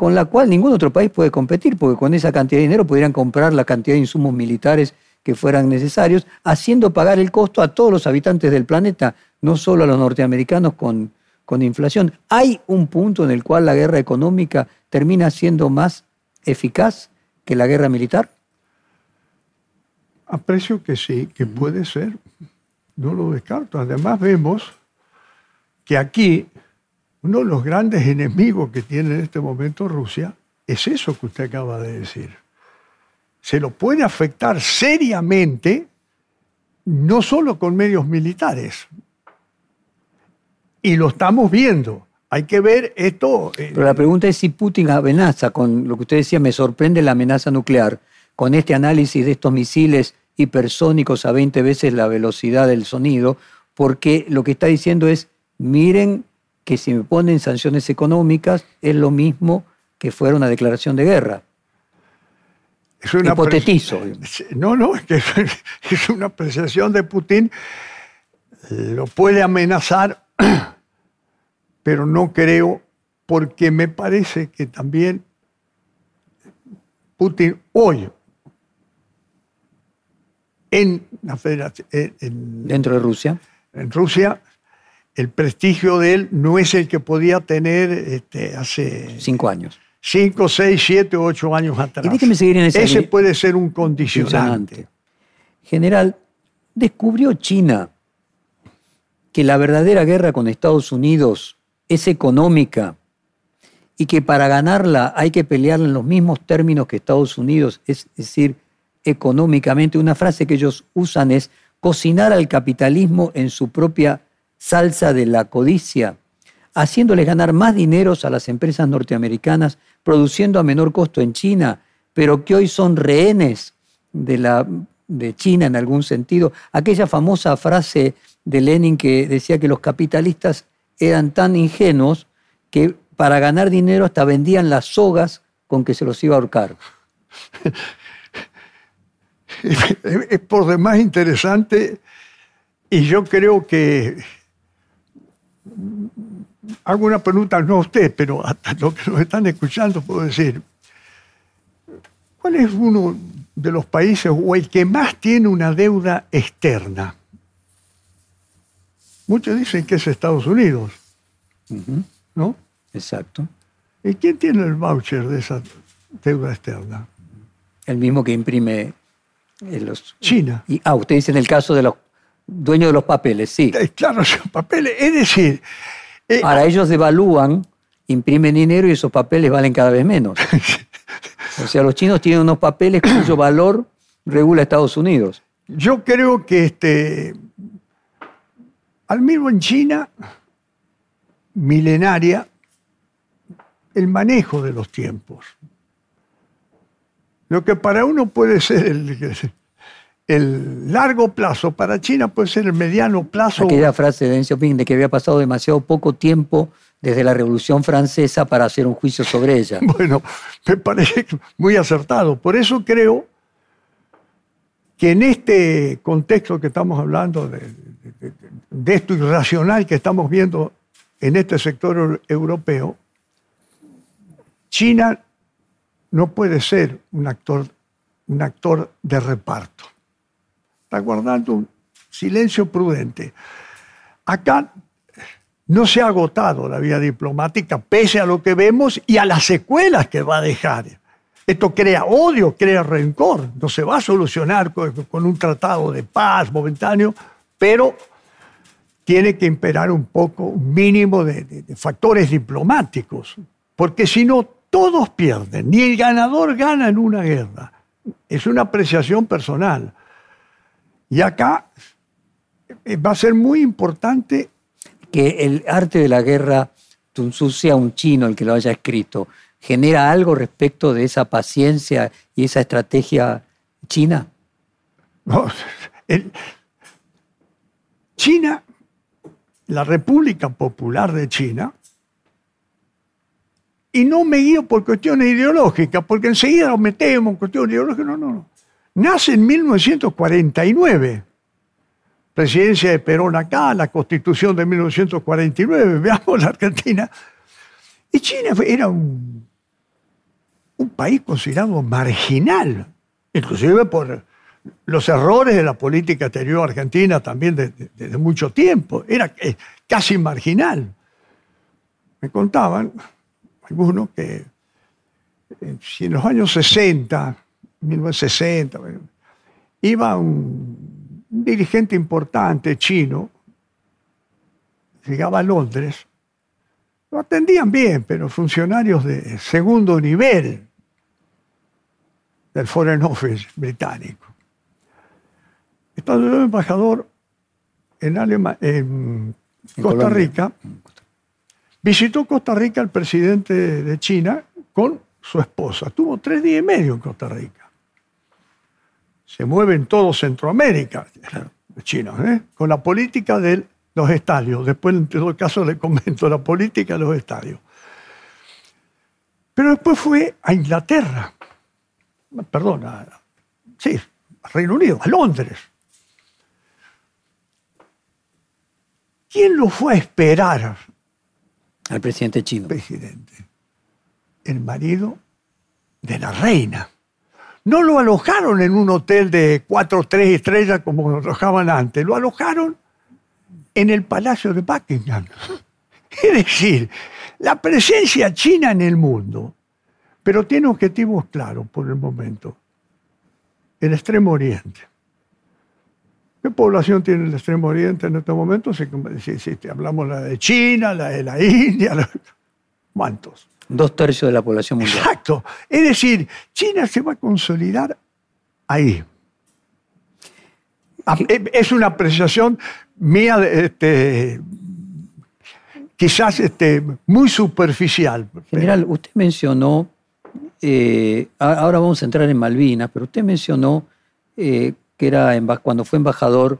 con la cual ningún otro país puede competir, porque con esa cantidad de dinero podrían comprar la cantidad de insumos militares que fueran necesarios, haciendo pagar el costo a todos los habitantes del planeta, no solo a los norteamericanos con, con inflación. ¿Hay un punto en el cual la guerra económica termina siendo más eficaz que la guerra militar? Aprecio que sí, que puede ser. No lo descarto. Además vemos que aquí uno de los grandes enemigos que tiene en este momento Rusia es eso que usted acaba de decir. Se lo puede afectar seriamente, no solo con medios militares. Y lo estamos viendo. Hay que ver esto. Eh, Pero la pregunta es si Putin amenaza con lo que usted decía, me sorprende la amenaza nuclear, con este análisis de estos misiles hipersónicos a 20 veces la velocidad del sonido, porque lo que está diciendo es, miren que si me ponen sanciones económicas es lo mismo que fuera una declaración de guerra. Es una Hipotetizo. No, no, es que es una apreciación de Putin. Lo puede amenazar, pero no creo, porque me parece que también Putin hoy en la federación, dentro de Rusia, en Rusia el prestigio de él no es el que podía tener este, hace... Cinco años. Cinco, seis, siete, ocho años atrás. Y déjeme seguir en ese... Ese puede ser un condicionante. General, descubrió China que la verdadera guerra con Estados Unidos es económica y que para ganarla hay que pelearla en los mismos términos que Estados Unidos, es decir, económicamente. Una frase que ellos usan es cocinar al capitalismo en su propia salsa de la codicia, haciéndoles ganar más dineros a las empresas norteamericanas, produciendo a menor costo en China, pero que hoy son rehenes de, la, de China en algún sentido. Aquella famosa frase de Lenin que decía que los capitalistas eran tan ingenuos que para ganar dinero hasta vendían las sogas con que se los iba a ahorcar. Es por demás interesante y yo creo que hago una pregunta, no a usted, pero a los que nos están escuchando puedo decir, ¿cuál es uno de los países o el que más tiene una deuda externa? Muchos dicen que es Estados Unidos, ¿no? Exacto. ¿Y quién tiene el voucher de esa deuda externa? El mismo que imprime los... China. Y, ah, usted dice en el caso de los dueño de los papeles, sí. Eh, claro, los papeles. Es decir. Eh, Ahora ellos devalúan, imprimen dinero y esos papeles valen cada vez menos. o sea, los chinos tienen unos papeles cuyo valor regula Estados Unidos. Yo creo que este, al mismo en China, milenaria, el manejo de los tiempos. Lo que para uno puede ser el, el largo plazo para China puede ser el mediano plazo. Aquella frase de Deng Xiaoping de que había pasado demasiado poco tiempo desde la Revolución Francesa para hacer un juicio sobre ella. Bueno, me parece muy acertado. Por eso creo que en este contexto que estamos hablando, de, de esto irracional que estamos viendo en este sector europeo, China no puede ser un actor, un actor de reparto guardando un silencio prudente. Acá no se ha agotado la vía diplomática, pese a lo que vemos y a las secuelas que va a dejar. Esto crea odio, crea rencor. No se va a solucionar con, un tratado de paz momentáneo, pero tiene que imperar un poco, un mínimo de, de factores diplomáticos, porque si no, todos pierden, ni el ganador gana en una guerra. Es una apreciación personal. Y acá eh, va a ser muy importante. Que el arte de la guerra, Sun Tzu sea un chino el que lo haya escrito, ¿genera algo respecto de esa paciencia y esa estrategia china? No, China, la República Popular de China, y no me guío por cuestiones ideológicas, porque enseguida lo metemos en cuestiones ideológicas, no, no, no. Nace en 1949. Presidencia de Perón acá, la constitución de 1949, veamos la Argentina. Y China era un, país considerado marginal, inclusive por, los errores de la política exterior argentina también desde mucho tiempo. Era eh, casi marginal. Me contaban algunos que eh, si en los años 60, 1960, iba un dirigente importante chino, llegaba a Londres, lo atendían bien, pero funcionarios de segundo nivel del Foreign Office británico. Estando yo embajador en, en Costa Rica, visitó Costa Rica el presidente de China con su esposa. Tuvo tres días y medio en Costa Rica. Se mueve en todo Centroamérica, chinos, ¿eh? con la política de los estadios. Después, en todo caso, le comento la política de los estadios. Pero después fue a Inglaterra, perdón, sí, a Reino Unido, a Londres. ¿Quién lo fue a esperar? Al presidente chino. Presidente. El marido de la reina. No lo alojaron en un hotel de cuatro o tres estrellas como lo alojaban antes. Lo alojaron en el Palacio de Buckingham. Es decir, la presencia china en el mundo, pero tiene objetivos claros por el momento. El Extremo Oriente. ¿Qué población tiene el Extremo Oriente en este momento? Hablamos la de China, la de la India, ¿cuántos? Dos tercios de la población mundial. Exacto. Es decir, China se va a consolidar ahí. Ah, eh, es una apreciación mía, este, quizás este, muy superficial. General, usted mencionó, eh, ahora vamos a entrar en Malvinas, pero usted mencionó eh, que era cuando fue embajador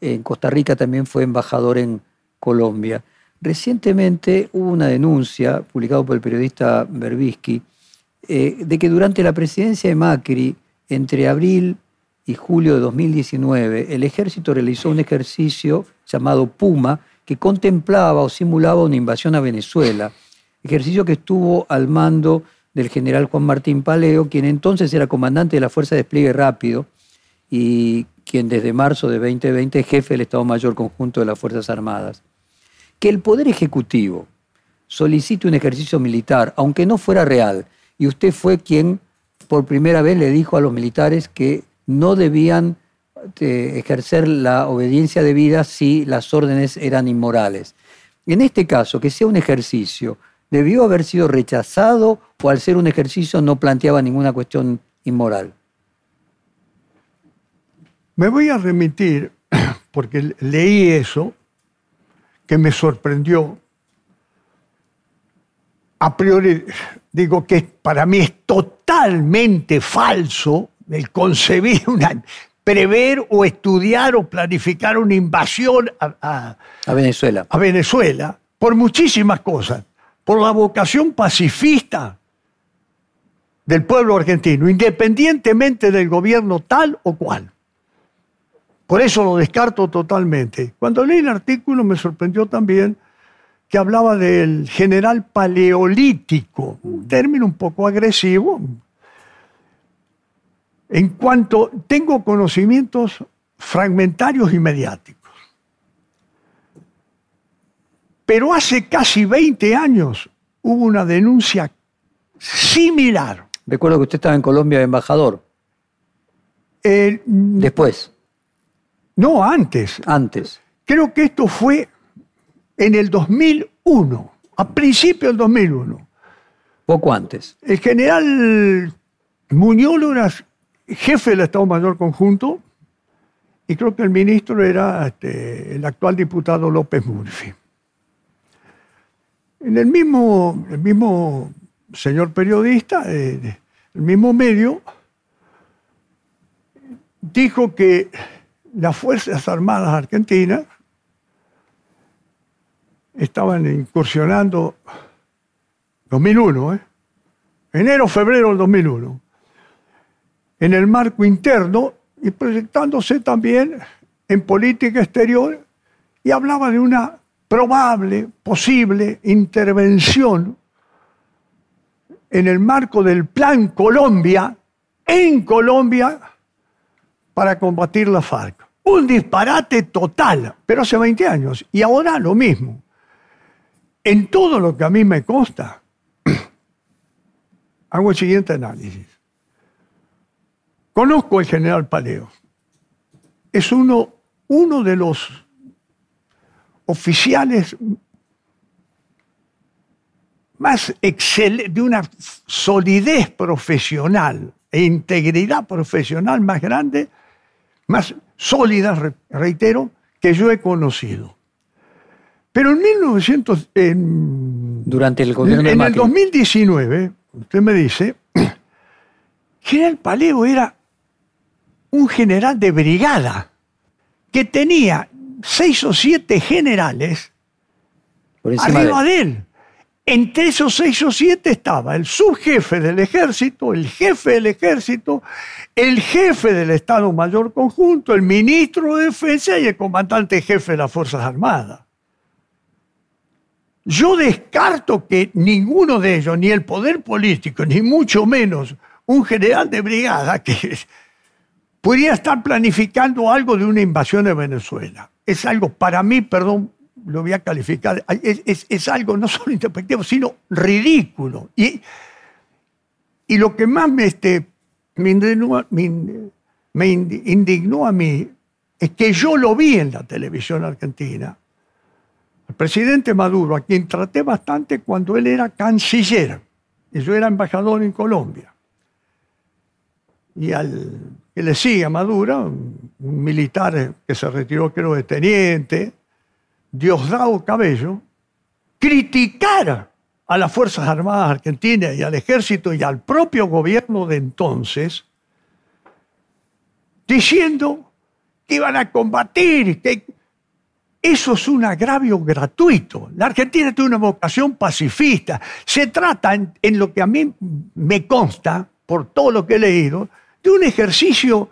en Costa Rica, también fue embajador en Colombia. Recientemente hubo una denuncia publicada por el periodista Berbisky eh, de que durante la presidencia de Macri, entre abril y julio de 2019, el ejército realizó un ejercicio llamado Puma que contemplaba o simulaba una invasión a Venezuela, ejercicio que estuvo al mando del general Juan Martín Paleo, quien entonces era comandante de la Fuerza de Despliegue Rápido, y quien desde marzo de 2020 es jefe del Estado Mayor Conjunto de las Fuerzas Armadas. Que el Poder Ejecutivo solicite un ejercicio militar, aunque no fuera real, y usted fue quien por primera vez le dijo a los militares que no debían eh, ejercer la obediencia debida si las órdenes eran inmorales. En este caso, que sea un ejercicio, ¿debió haber sido rechazado o al ser un ejercicio no planteaba ninguna cuestión inmoral? Me voy a remitir, porque leí eso, que me sorprendió. A priori, digo que para mí es totalmente falso el concebir una, prever o estudiar o planificar una invasión a, Venezuela. A Venezuela, por muchísimas cosas. Por la vocación pacifista del pueblo argentino, independientemente del gobierno tal o cual. Por eso lo descarto totalmente. Cuando leí el artículo me sorprendió también que hablaba del general paleolítico, un término un poco agresivo. En cuanto tengo conocimientos fragmentarios y mediáticos. Pero hace casi 20 años hubo una denuncia similar. Recuerdo que usted estaba en Colombia de embajador. Después. No, antes. Antes. Creo que esto fue en el 2001, a principios del 2001. Poco antes. El general Muñoz era jefe del Estado Mayor Conjunto y creo que el ministro era este, el actual diputado López Murphy. En el mismo, el mismo señor periodista, eh, el mismo medio, dijo que las Fuerzas Armadas Argentinas estaban incursionando 2001, ¿eh? enero, febrero del 2001, en el marco interno y proyectándose también en política exterior y hablaba de una probable, posible intervención en el marco del Plan Colombia, en Colombia, para combatir la FARC. Un disparate total, pero hace 20 años. Y ahora lo mismo. En todo lo que a mí me consta, hago el siguiente análisis. Conozco al general Paleo. Es uno, uno de los oficiales más excelente, de una solidez profesional e integridad profesional más grande, más sólida, reitero, que yo he conocido. Pero en 1900, durante el gobierno en el 2019, usted me dice, General Paleo era un general de brigada que tenía seis o siete generales arriba de él. Entre esos seis o siete estaba el subjefe del ejército, el jefe del ejército, el jefe del Estado Mayor Conjunto, el ministro de Defensa y el comandante jefe de las Fuerzas Armadas. Yo descarto que ninguno de ellos, ni el poder político, ni mucho menos un general de brigada, que podría estar planificando algo de una invasión de Venezuela. Es algo, para mí, perdón lo voy a calificar, es, algo no solo interpretativo, sino ridículo. Y, y lo que más me, este, me, indignó, a mí es que yo lo vi en la televisión argentina. El presidente Maduro, a quien traté bastante cuando él era canciller y yo era embajador en Colombia. Y al que le sigue a Maduro, un militar que se retiró creo de teniente, Diosdado Cabello, criticara a las Fuerzas Armadas Argentinas y al ejército y al propio gobierno de entonces, diciendo que iban a combatir, que eso es un agravio gratuito. La Argentina tiene una vocación pacifista. Se trata, en, en, lo que a mí me consta, por todo lo que he leído, de un ejercicio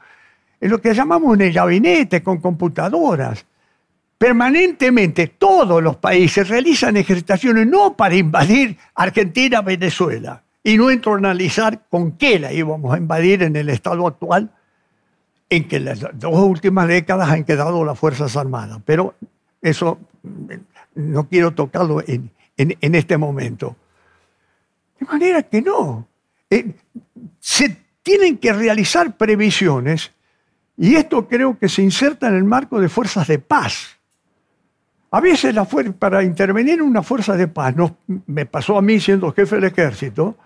en lo que llamamos en el gabinete, con computadoras, permanentemente todos los países realizan ejercitaciones no para invadir Argentina, Venezuela, y no analizar con qué la íbamos a invadir en el estado actual, en que las dos últimas décadas han quedado las Fuerzas Armadas. Pero eso no quiero tocarlo en, este momento. De manera que no. Eh, se tienen que realizar previsiones y esto creo que se inserta en el marco de fuerzas de paz a veces la para intervenir en una fuerza de paz, me pasó a mí siendo jefe del ejército,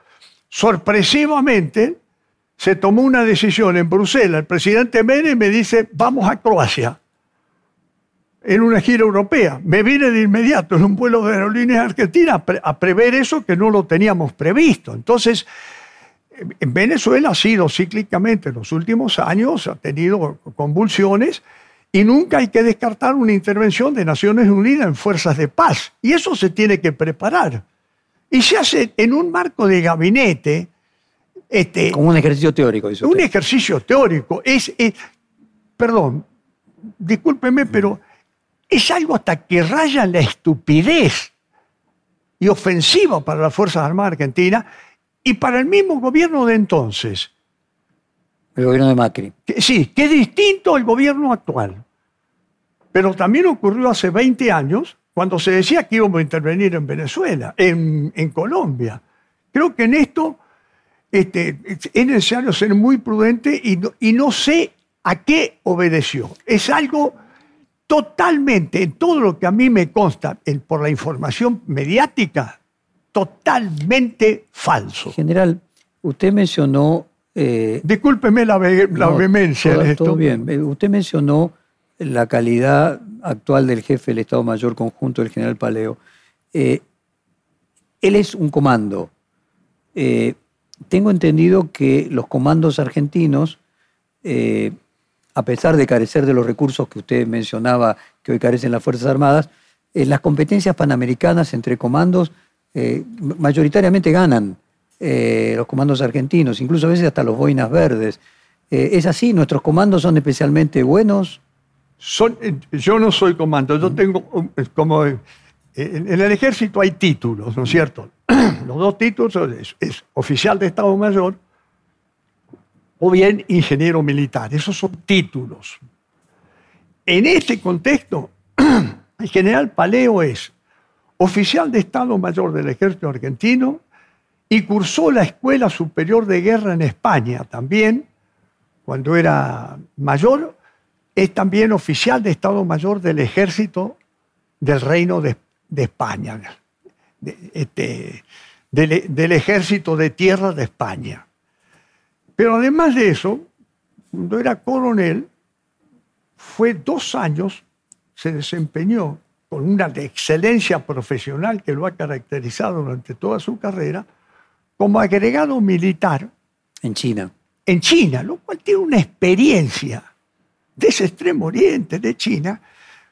sorpresivamente se tomó una decisión en Bruselas. El presidente Menem me dice, vamos a Croacia, en una gira europea. Me vine de inmediato en un vuelo de aerolíneas argentina a prever eso que no lo teníamos previsto. Entonces, en Venezuela ha sido cíclicamente en los últimos años, ha tenido convulsiones, y nunca hay que descartar una intervención de Naciones Unidas en fuerzas de paz. Y eso se tiene que preparar. Y se hace en un marco de gabinete. Este, Como un ejercicio teórico. un ejercicio teórico. Es, perdón, discúlpeme, pero es algo hasta que raya la estupidez y ofensiva para las Fuerzas Armadas Argentinas y para el mismo gobierno de entonces. El gobierno de Macri. sí, que es distinto al gobierno actual. Pero también ocurrió hace 20 años, cuando se decía que íbamos a intervenir en Venezuela, en, Colombia. Creo que en esto este, es necesario ser muy prudente y no, y no sé a qué obedeció. Es algo totalmente, en todo lo que a mí me consta por la información mediática, totalmente falso. General, usted mencionó eh, Discúlpeme la, vehemencia. Todo, esto. bien. Eh, usted mencionó la calidad actual del jefe del Estado Mayor Conjunto, el general Paleo. Eh, él es un comando. tengo entendido que los comandos argentinos, a pesar de carecer de los recursos que usted mencionaba que hoy carecen las Fuerzas Armadas, las competencias panamericanas entre comandos mayoritariamente ganan eh, los comandos argentinos, incluso a veces hasta los boinas verdes. Eh, ¿Es así? ¿Nuestros comandos son especialmente buenos? Son, eh, yo no soy comando, yo tengo como... en el ejército hay títulos, ¿no es cierto? Los dos títulos es, oficial de Estado Mayor o bien ingeniero militar. Esos son títulos. En este contexto, el general Paleo es oficial de Estado Mayor del Ejército Argentino y cursó la Escuela Superior de Guerra en España también, cuando era mayor, es también oficial de Estado Mayor del Ejército del Reino de, España, este, del Ejército de Tierra de España. Pero además de eso, cuando era coronel, fue dos años, se desempeñó con una excelencia profesional que lo ha caracterizado durante toda su carrera, como agregado militar. En China. En China, lo cual tiene una experiencia de ese extremo oriente de China,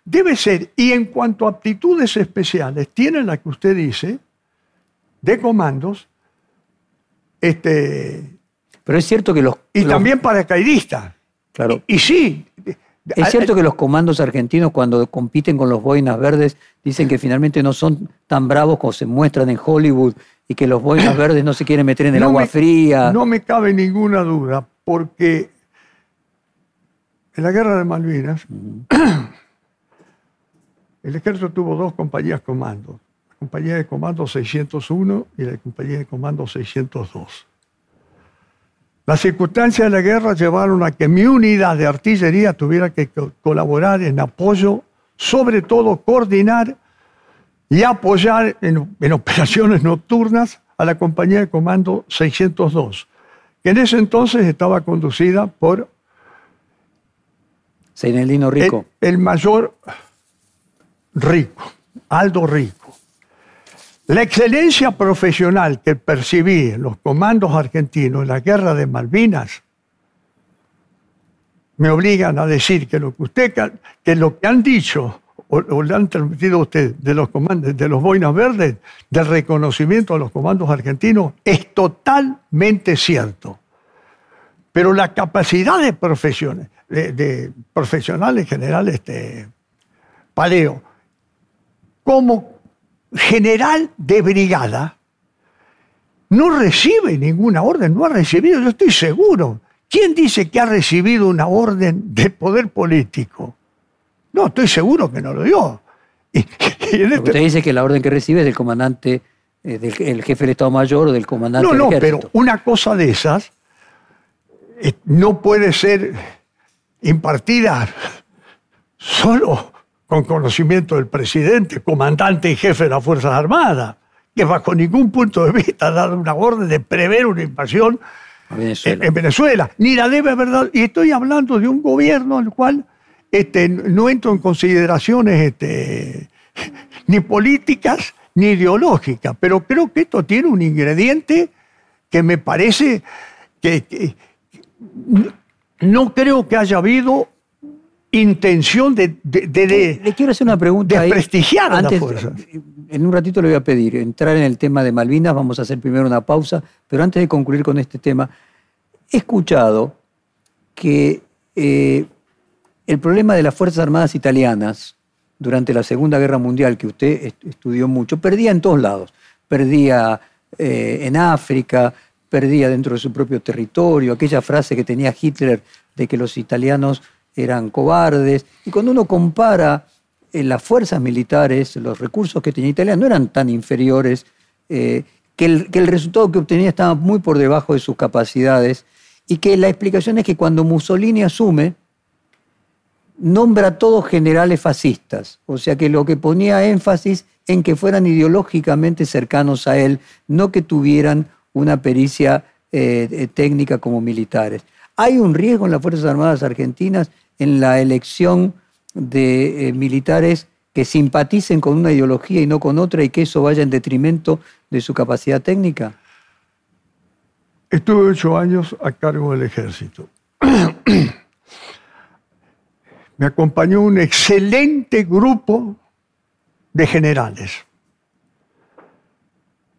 debe ser, y en cuanto a aptitudes especiales, tiene la que usted dice, de comandos, este, pero es cierto que los... Y también paracaidistas. Claro. Y, sí. Es cierto que los comandos argentinos cuando compiten con los boinas verdes dicen que finalmente no son tan bravos como se muestran en Hollywood y que los boinas verdes no se quieren meter en el agua fría. No me cabe ninguna duda, porque en la guerra de Malvinas el ejército tuvo dos compañías comandos, la compañía de comando 601 y la compañía de comando 602. Las circunstancias de la guerra llevaron a que mi unidad de artillería tuviera que colaborar en apoyo, sobre todo coordinar y apoyar en, operaciones nocturnas a la compañía de comando 602, que en ese entonces estaba conducida por Seinelino Rico. el mayor Rico, Aldo Rico. La excelencia profesional que percibí en los comandos argentinos en la guerra de Malvinas me obligan a decir que lo que usted que lo que han dicho o, le han transmitido a usted de los comandos de los boinas verdes del reconocimiento a los comandos argentinos es totalmente cierto. Pero la capacidad de profesiones, de, profesionales generales, este, paleo, como general de brigada no recibe ninguna orden, no ha recibido, yo estoy seguro. ¿Quién dice que ha recibido una orden de poder político? No, estoy seguro que no lo dio. Este usted dice que la orden que recibe es del comandante, eh, del jefe del Estado Mayor o del comandante no, del No, pero una cosa de esas eh, no puede ser impartida solo con conocimiento del presidente, comandante y jefe de las Fuerzas Armadas, que bajo ningún punto de vista ha dado una orden de prever una invasión En, Venezuela. Ni la debe haber dado. Y estoy hablando de un gobierno al cual este, no entro en consideraciones este, ni políticas ni ideológicas, pero creo que esto tiene un ingrediente que me parece que no creo que haya habido intención de, Le quiero hacer una pregunta desprestigiar a la fuerza. En un ratito le voy a pedir entrar en el tema de Malvinas, vamos a hacer primero una pausa, pero antes de concluir con este tema, he escuchado que eh, el problema de las Fuerzas Armadas italianas durante la Segunda Guerra Mundial, que usted estudió mucho, perdía en todos lados. Perdía eh, en África, perdía dentro de su propio territorio, aquella frase que tenía Hitler de que los italianos eran cobardes. Y cuando uno compara eh, las fuerzas militares, los recursos que tenía Italia no eran tan inferiores, eh, que, el, resultado que obtenía estaba muy por debajo de sus capacidades y que la explicación es que cuando Mussolini asume, nombra a todos generales fascistas, o sea que lo que ponía énfasis en que fueran ideológicamente cercanos a él, no que tuvieran una pericia eh, técnica como militares. ¿Hay un riesgo en las Fuerzas Armadas Argentinas en la elección de eh, militares que simpaticen con una ideología y no con otra y que eso vaya en detrimento de su capacidad técnica? Estuve ocho años a cargo del ejército. Me acompañó un excelente grupo de generales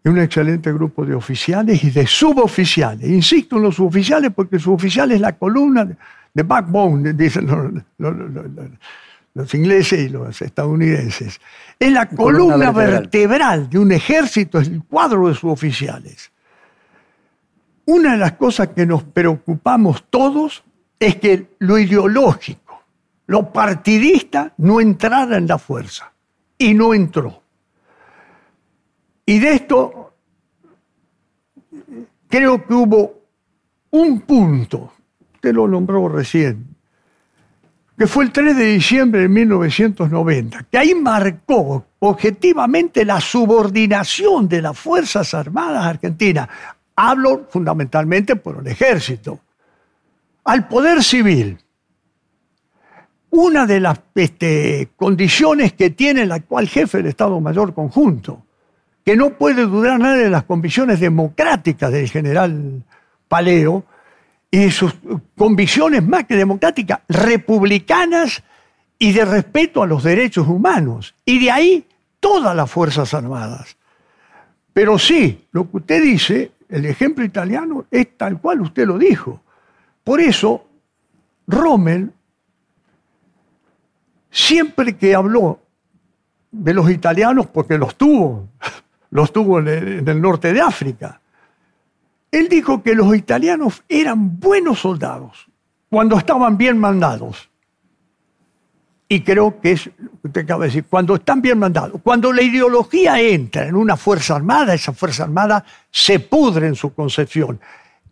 y un excelente grupo de oficiales y de suboficiales. Insisto en los suboficiales porque suboficiales es la columna de backbone, dicen los, ingleses y los estadounidenses. Es la columna, vertebral. de un ejército, es el cuadro de suboficiales. una de las cosas que nos preocupamos todos es que lo ideológico, lo partidista no entrara en la fuerza. Y no entró. Y de esto creo que hubo un punto, usted lo nombró recién, que fue el 3 de diciembre de 1990, que ahí marcó objetivamente la subordinación de las Fuerzas Armadas Argentinas. Hablo fundamentalmente por el ejército, al poder civil. Una de las este, condiciones que tiene el actual jefe del Estado Mayor Conjunto, que no puede dudar nada de las convicciones democráticas del general Paleo, y sus convicciones más que democráticas, republicanas y de respeto a los derechos humanos. Y de ahí todas las Fuerzas Armadas. Pero sí, lo que usted dice, el ejemplo italiano es tal cual usted lo dijo. Por eso, Rommel, siempre que habló de los italianos, porque los tuvo, los tuvo en el norte de África, él dijo que los italianos eran buenos soldados cuando estaban bien mandados. Y creo que es lo que usted acaba de decir, cuando están bien mandados, cuando la ideología entra en una fuerza armada, esa fuerza armada se pudre en su concepción.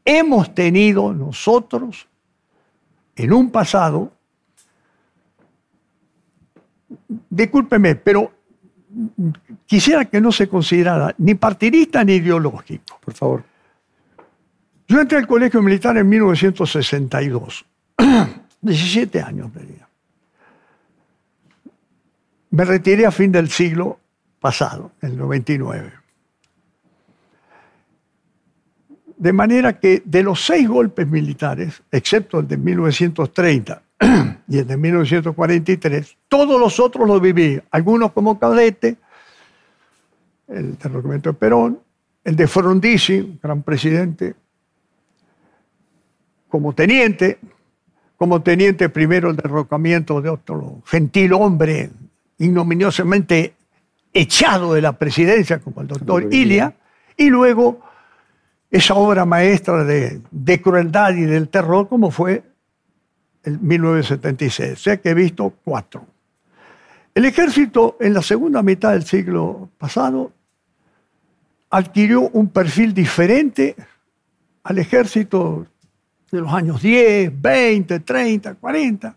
Hemos tenido nosotros, en un pasado, discúlpeme, pero quisiera que no se considerara ni partidista ni ideológico. Por favor. Yo entré al colegio militar en 1962, 17 años tenía. Me retiré a fin del siglo pasado, en el 99. De manera que de los seis golpes militares, excepto el de 1930 y el de 1943, todos los otros los viví, algunos como cadete, el derrocamiento de Perón, el de Frondizi, gran presidente, como teniente, como teniente primero el derrocamiento de otro gentil hombre ignominiosamente echado de la presidencia, como el doctor Ilia, y luego esa obra maestra de, de, crueldad y del terror como fue el 1976. O sea que he visto cuatro. El ejército en la segunda mitad del siglo pasado adquirió un perfil diferente al ejército de los años 10, 20, 30, 40,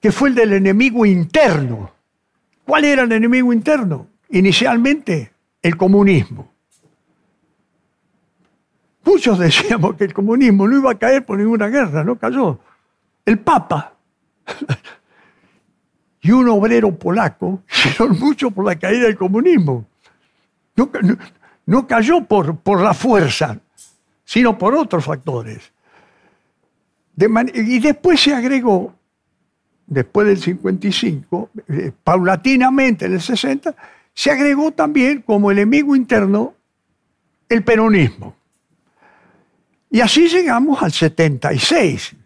que fue el del enemigo interno. ¿Cuál era el enemigo interno? Inicialmente, el comunismo. Muchos decíamos que el comunismo no iba a caer por ninguna guerra, no cayó. El Papa y un obrero polaco hicieron mucho por la caída del comunismo. No, cayó por, por la fuerza, sino por otros factores y después se agregó, después del 55, eh, paulatinamente en el 60, se agregó también como enemigo interno el peronismo. Y así llegamos al 76.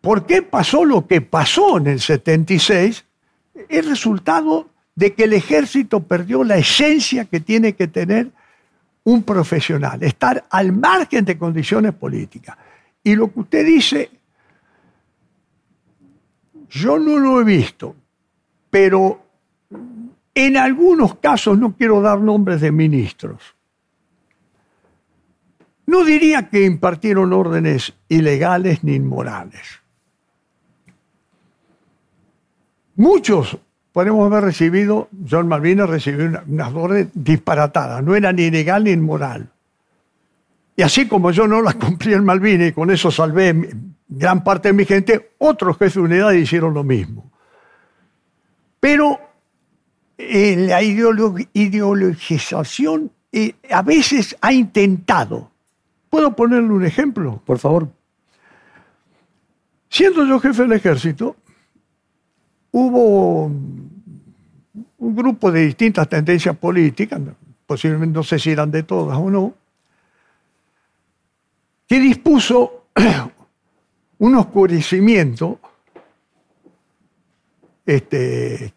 ¿Por qué pasó lo que pasó en el 76? Es resultado de que el ejército perdió la esencia que tiene que tener un profesional, estar al margen de condiciones políticas. Y lo que usted dice, yo no lo he visto, pero en algunos casos, no quiero dar nombres de ministros, no diría que impartieron órdenes ilegales ni inmorales. Muchos podemos haber recibido, John Malvinas recibió unas una órdenes disparatadas, no era ni ilegal ni inmoral. Y así como yo no las cumplí en Malvinas y con eso salvé gran parte de mi gente, otros jefes de unidad hicieron lo mismo. Pero eh, la ideologización eh, a veces ha intentado. ¿Puedo ponerle un ejemplo? Por favor. Siendo yo jefe del ejército, hubo un grupo de distintas tendencias políticas, posiblemente no sé si eran de todas o no, que dispuso un oscurecimiento este,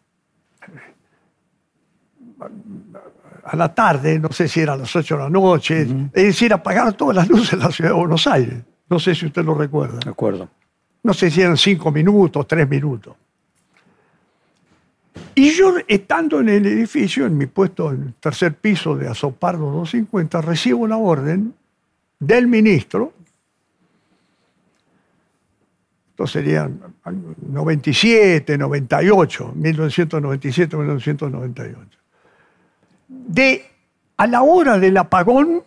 a la tarde, no sé si era a las 8 de la noche, es decir, apagar todas las luces en la ciudad de Buenos Aires. No sé si usted lo recuerda. De acuerdo. No sé si eran cinco minutos, tres minutos. Y yo, estando en el edificio, en mi puesto en el tercer piso de Azopardo 250, recibo la orden del ministro, esto sería 97, 98, 1997, 1998, de a la hora del apagón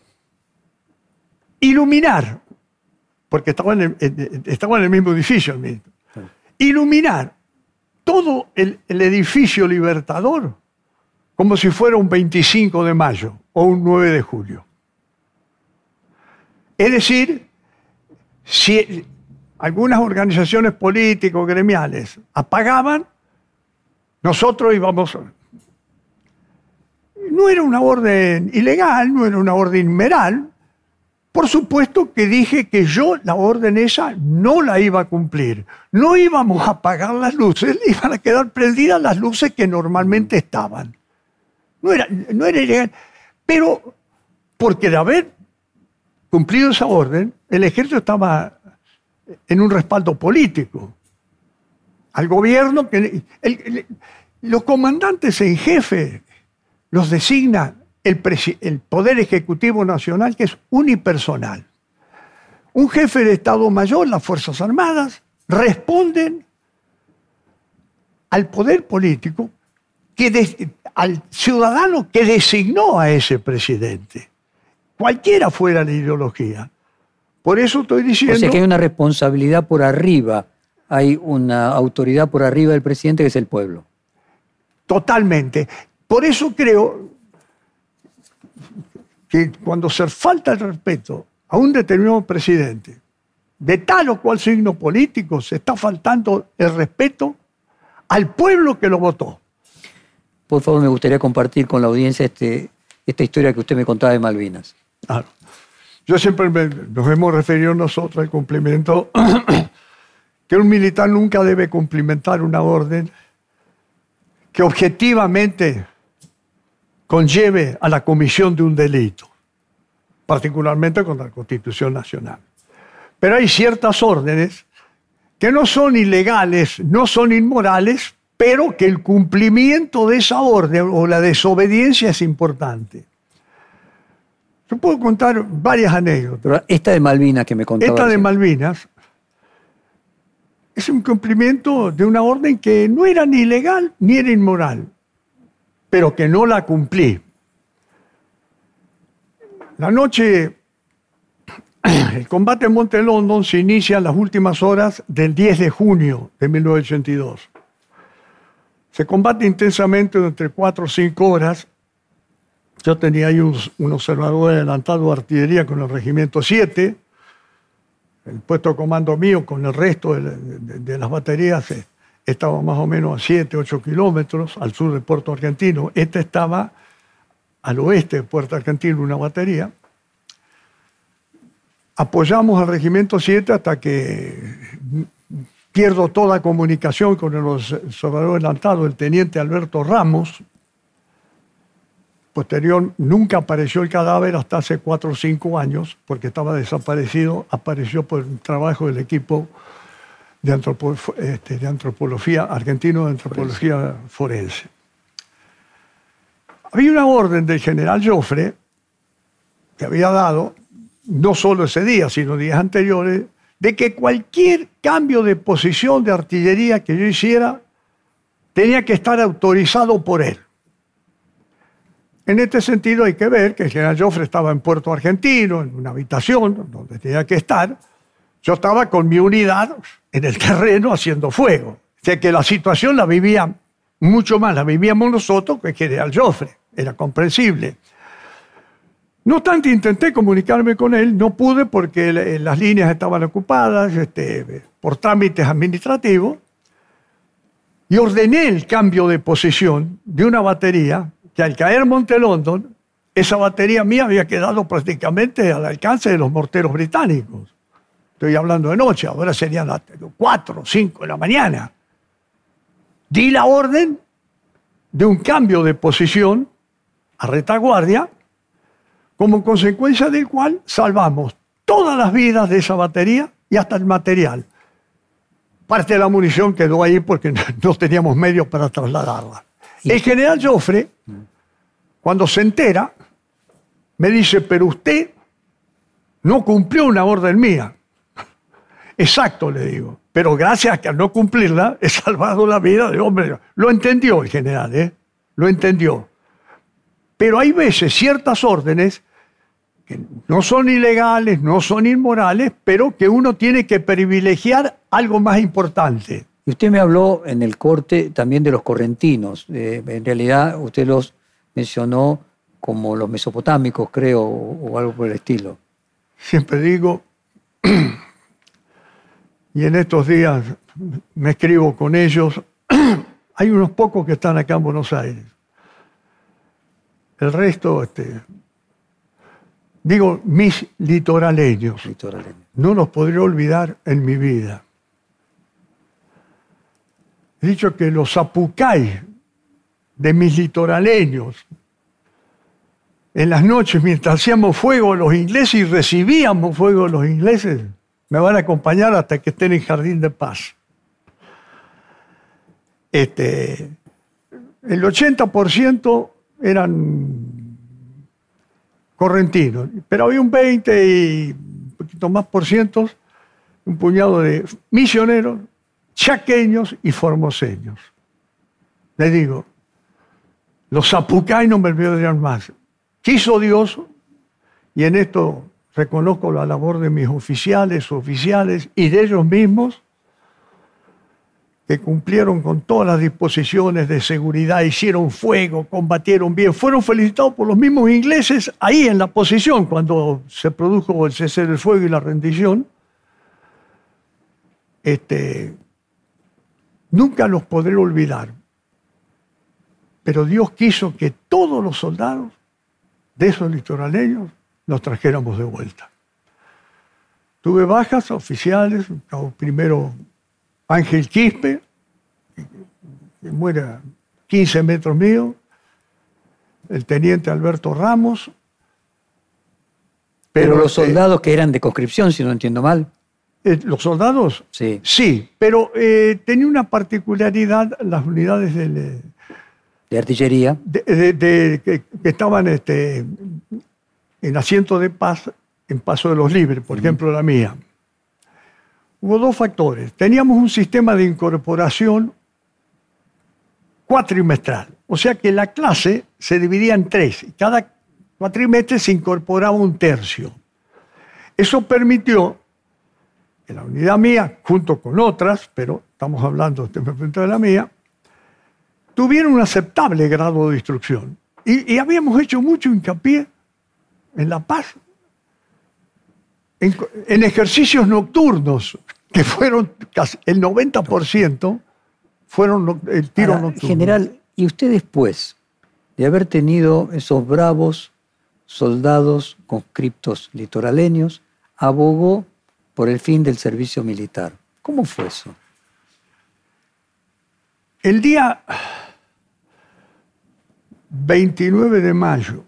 iluminar, porque estaba en el, estaba en el mismo edificio el ministro, iluminar todo el, edificio libertador como si fuera un 25 de mayo o un 9 de julio. Es decir, si algunas organizaciones políticos gremiales apagaban, nosotros íbamos... No era una orden ilegal, no era una orden inmeral, por supuesto que dije que yo la orden esa no la iba a cumplir. No íbamos a apagar las luces, iban a quedar prendidas las luces que normalmente estaban. No era, no era ilegal. Pero porque de haber cumplido esa orden, el ejército estaba en un respaldo político al gobierno que los comandantes en jefe los designa el, Poder Ejecutivo Nacional, que es unipersonal. Un jefe de Estado Mayor, las Fuerzas Armadas, responden al poder político, que al ciudadano que designó a ese presidente, cualquiera fuera la ideología. Por eso estoy diciendo... O sea que hay una responsabilidad por arriba, hay una autoridad por arriba del presidente que es el pueblo. Totalmente. Por eso creo que cuando se falta el respeto a un determinado presidente de tal o cual signo político, se está faltando el respeto al pueblo que lo votó. Por favor, me gustaría compartir con la audiencia este, esta historia que usted me contaba de Malvinas. Claro. Yo siempre nos hemos referido nosotros al cumplimiento que un militar nunca debe cumplimentar una orden que objetivamente conlleve a la comisión de un delito, particularmente contra la Constitución Nacional. Pero hay ciertas órdenes que no son ilegales, no son inmorales, pero que el cumplimiento de esa orden o la desobediencia es importante. Yo puedo contar varias anécdotas. esta de Malvinas que me contaba. Esta de Malvinas es un cumplimiento de una orden que no era ni legal ni era inmoral pero que no la cumplí. La noche, el combate en Monte London se inicia en las últimas horas del 10 de junio de 1982. Se combate intensamente entre 4 o 5 horas. Yo tenía ahí un, observador adelantado de artillería con el regimiento 7. El puesto de comando mío con el resto de, las baterías eh, estaba más o menos a 7, 8 kilómetros al sur de Puerto Argentino. Esta estaba al oeste de Puerto Argentino, una batería. Apoyamos al Regimiento 7 hasta que pierdo toda comunicación con el observador adelantado, el teniente Alberto Ramos. Posterior, nunca apareció el cadáver hasta hace 4 o 5 años, porque estaba desaparecido. Apareció por el trabajo del equipo de, este, de antropología, argentino de antropología forense. Había una orden del general Joffre que había dado, no solo ese día, sino días anteriores, de que cualquier cambio de posición de artillería que yo hiciera tenía que estar autorizado por él. En este sentido hay que ver que el general Joffre estaba en Puerto Argentino, en una habitación donde tenía que estar, yo estaba con mi unidad en el terreno haciendo fuego. O sea que la situación la vivía mucho más, la vivíamos nosotros que el general Joffre. Era comprensible. No obstante, intenté comunicarme con él, no pude porque las líneas estaban ocupadas este, por trámites administrativos y ordené el cambio de posición de una batería que al caer Monte London, esa batería mía había quedado prácticamente al alcance de los morteros británicos. Estoy hablando de noche, ahora serían las 4 o 5 de la mañana. Di la orden de un cambio de posición a retaguardia, como consecuencia del cual salvamos todas las vidas de esa batería y hasta el material. Parte de la munición quedó ahí porque no teníamos medios para trasladarla. El general Joffre, cuando se entera, me dice, pero usted no cumplió una orden mía. Exacto, le digo. Pero gracias a que al no cumplirla he salvado la vida de hombre. Lo entendió el general, ¿eh? Lo entendió. Pero hay veces ciertas órdenes que no son ilegales, no son inmorales, pero que uno tiene que privilegiar algo más importante. Y usted me habló en el corte también de los correntinos. Eh, en realidad usted los mencionó como los mesopotámicos, creo, o algo por el estilo. Siempre digo, y en estos días me escribo con ellos, hay unos pocos que están acá en Buenos Aires. El resto, este, digo, mis litoraleños, litoraleños, no los podré olvidar en mi vida. He dicho que los apucay de mis litoraleños, en las noches mientras hacíamos fuego los ingleses y recibíamos fuego los ingleses, me van a acompañar hasta que estén en Jardín de Paz. Este, el 80% eran correntinos, pero había un 20 y un poquito más por cientos, un puñado de misioneros, chaqueños y formoseños. Les digo, los zapucay no me olvidarían más. Quiso Dios, y en esto reconozco la labor de mis oficiales, oficiales y de ellos mismos, que cumplieron con todas las disposiciones de seguridad, hicieron fuego, combatieron bien, fueron felicitados por los mismos ingleses ahí en la posición cuando se produjo el cese del fuego y la rendición. Este, nunca los podré olvidar, pero Dios quiso que todos los soldados de esos litoraleños nos trajéramos de vuelta. Tuve bajas oficiales, primero Ángel Quispe, que muere a 15 metros mío, el teniente Alberto Ramos. Pero, los soldados que eran de conscripción, si no entiendo mal. Eh, ¿Los soldados? Sí. Sí, pero eh, tenía una particularidad las unidades del, de artillería. De, que, estaban este, en asiento de paz en Paso de los Libres, por ejemplo la mía. Hubo dos factores. Teníamos un sistema de incorporación cuatrimestral, o sea que la clase se dividía en tres y cada cuatrimestre se incorporaba un tercio. Eso permitió que la unidad mía, junto con otras, pero estamos hablando de la mía, tuvieron un aceptable grado de instrucción. Y, habíamos hecho mucho hincapié en la paz, en, ejercicios nocturnos, que fueron casi el 90% fueron el tiro nocturno. General, ¿y usted después de haber tenido esos bravos soldados conscriptos litoraleños, abogó por el fin del servicio militar? ¿Cómo fue eso? El día 29 de mayo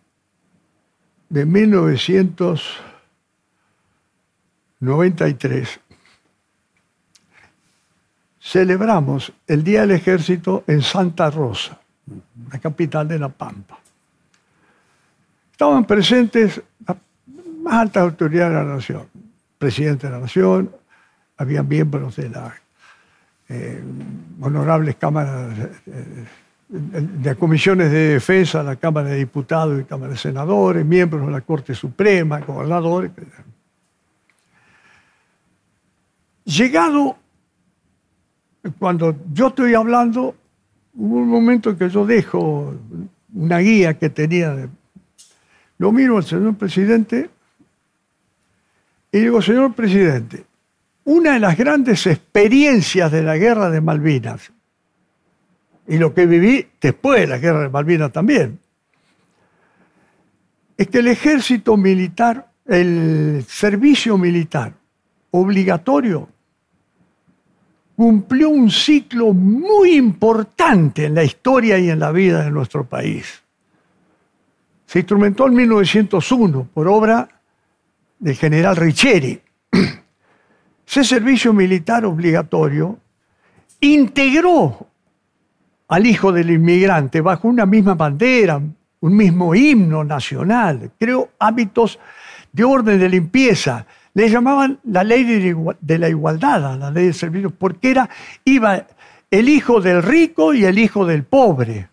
de 1993 celebramos el Día del Ejército en Santa Rosa, la capital de La Pampa. Estaban presentes las más altas autoridades de la nación, presidente de la nación, había miembros de las eh, honorables cámaras de comisiones de defensa, la Cámara de Diputados y Cámara de Senadores, miembros de la Corte Suprema, gobernadores. Llegado, cuando yo estoy hablando, hubo un momento en que yo dejo una guía que tenía. lo miro al señor presidente y digo, señor presidente, una de las grandes experiencias de la guerra de Malvinas y lo que viví después de la guerra de Malvinas también, es que el ejército militar, el servicio militar obligatorio, cumplió un ciclo muy importante en la historia y en la vida de nuestro país. se instrumentó en 1901 por obra del general Richeri. Ese servicio militar obligatorio integró al hijo del inmigrante bajo una misma bandera, un mismo himno nacional, creó hábitos de orden de limpieza. Le llamaban la ley de la igualdad, la ley de servicio, porque era, iba el hijo del rico y el hijo del pobre,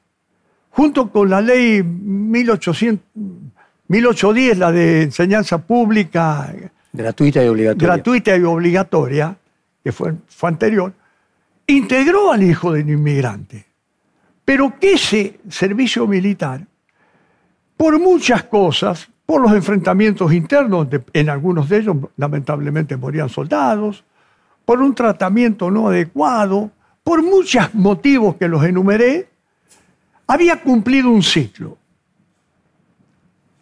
junto con la ley 1800, 1810, la de enseñanza pública. Gratuita y obligatoria. Gratuita y obligatoria, que fue, fue anterior, integró al hijo del inmigrante. Pero que ese servicio militar, por muchas cosas, por los enfrentamientos internos, en algunos de ellos lamentablemente morían soldados, por un tratamiento no adecuado, por muchos motivos que los enumeré, había cumplido un ciclo.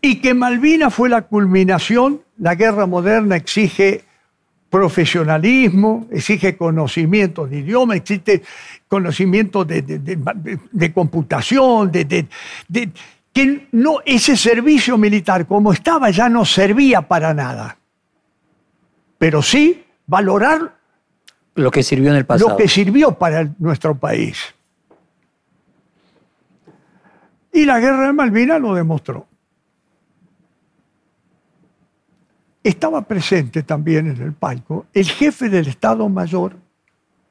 Y que Malvinas fue la culminación, la guerra moderna exige profesionalismo, exige conocimiento de idioma, existe conocimiento de, computación, de, que no, ese servicio militar como estaba ya no servía para nada. Pero sí valorar lo que sirvió en el pasado. Lo que sirvió para nuestro país. Y la guerra de Malvinas lo demostró. Estaba presente también en el palco el jefe del Estado Mayor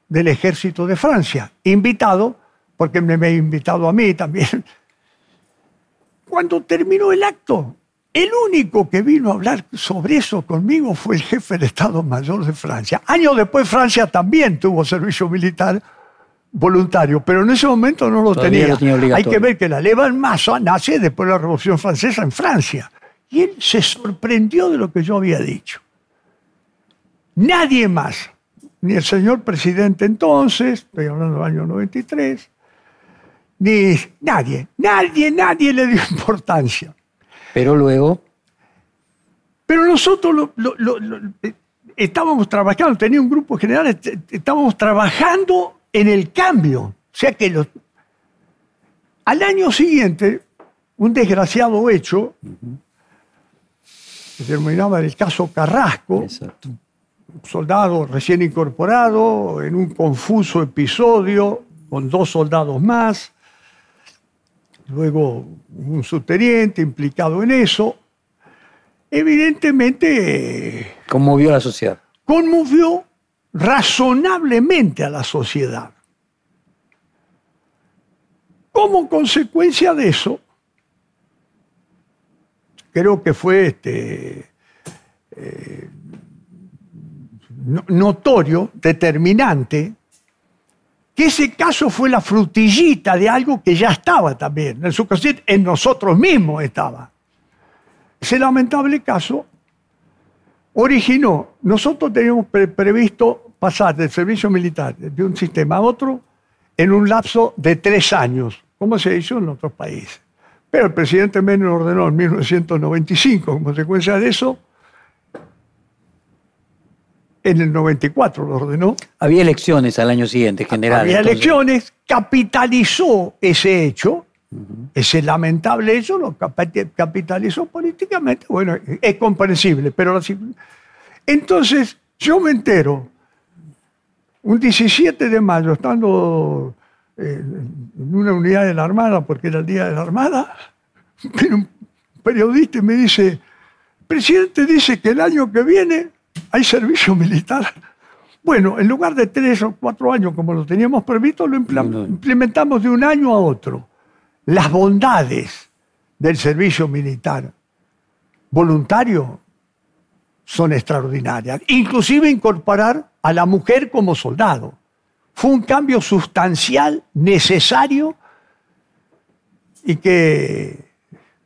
del Ejército de Francia, invitado, porque me ha invitado a mí también. Cuando terminó el acto, el único que vino a hablar sobre eso conmigo fue el jefe del Estado Mayor de Francia. Años después Francia también tuvo servicio militar voluntario, pero en ese momento no lo tenía. Hay que ver que la leva en masa nace después de la Revolución Francesa en Francia. Y él se sorprendió de lo que yo había dicho. Nadie más, ni el señor presidente entonces, estoy hablando del año 93, ni nadie, nadie, nadie le dio importancia. Pero luego... Pero nosotros estábamos trabajando, tenía un grupo general, estábamos trabajando en el cambio. O sea que al año siguiente, un desgraciado hecho, se terminaba el caso Carrasco, un soldado recién incorporado en un confuso episodio con dos soldados más, luego un subteniente implicado en eso, evidentemente... Conmovió a la sociedad. Conmovió razonablemente a la sociedad. Como consecuencia de eso, creo que fue este, eh, notorio, determinante, que ese caso fue la frutillita de algo que ya estaba también, en en nosotros mismos estaba. Ese lamentable caso originó, nosotros teníamos previsto pasar del servicio militar de un sistema a otro en un lapso de tres años, como se hizo en otros países. Pero el presidente Menem ordenó en 1995, como consecuencia de eso, en el 94 lo ordenó. Había elecciones al año siguiente, general. Había elecciones, capitalizó ese hecho, ese lamentable hecho, lo capitalizó políticamente. Bueno, es comprensible, pero entonces yo me entero, un 17 de mayo, estando en una unidad de la Armada, porque era el día de la Armada, un periodista me dice, el presidente dice que el año que viene hay servicio militar. Bueno, en lugar de tres o cuatro años como lo teníamos previsto, lo implementamos de un año a otro. Las bondades del servicio militar voluntario son extraordinarias. Inclusive incorporar a la mujer como soldado. Fue un cambio sustancial, necesario y que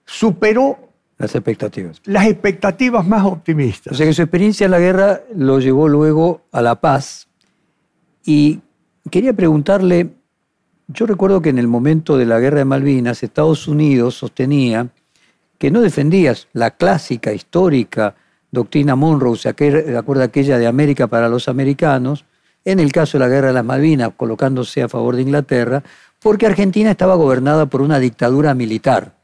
superó las expectativas. Las expectativas más optimistas. O sea que su experiencia en la guerra lo llevó luego a la paz. Y quería preguntarle, yo recuerdo que en el momento de la guerra de Malvinas, Estados Unidos sostenía que no defendía la clásica, histórica doctrina Monroe, ¿se acuerda aquella de América para los americanos? En el caso de la guerra de las Malvinas, colocándose a favor de Inglaterra, porque Argentina estaba gobernada por una dictadura militar.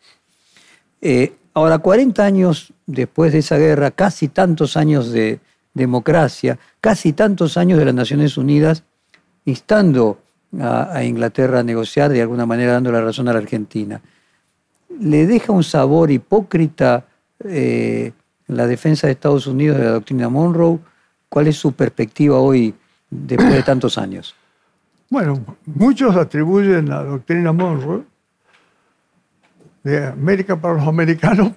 Eh, ahora, 40 años después de esa guerra, casi tantos años de democracia, casi tantos años de las Naciones Unidas, instando a, Inglaterra a negociar, de alguna manera dando la razón a la Argentina. ¿Le deja un sabor hipócrita eh, la defensa de Estados Unidos de la doctrina Monroe? ¿Cuál es su perspectiva hoy después de tantos años? Bueno, muchos atribuyen la doctrina Monroe de América para los americanos,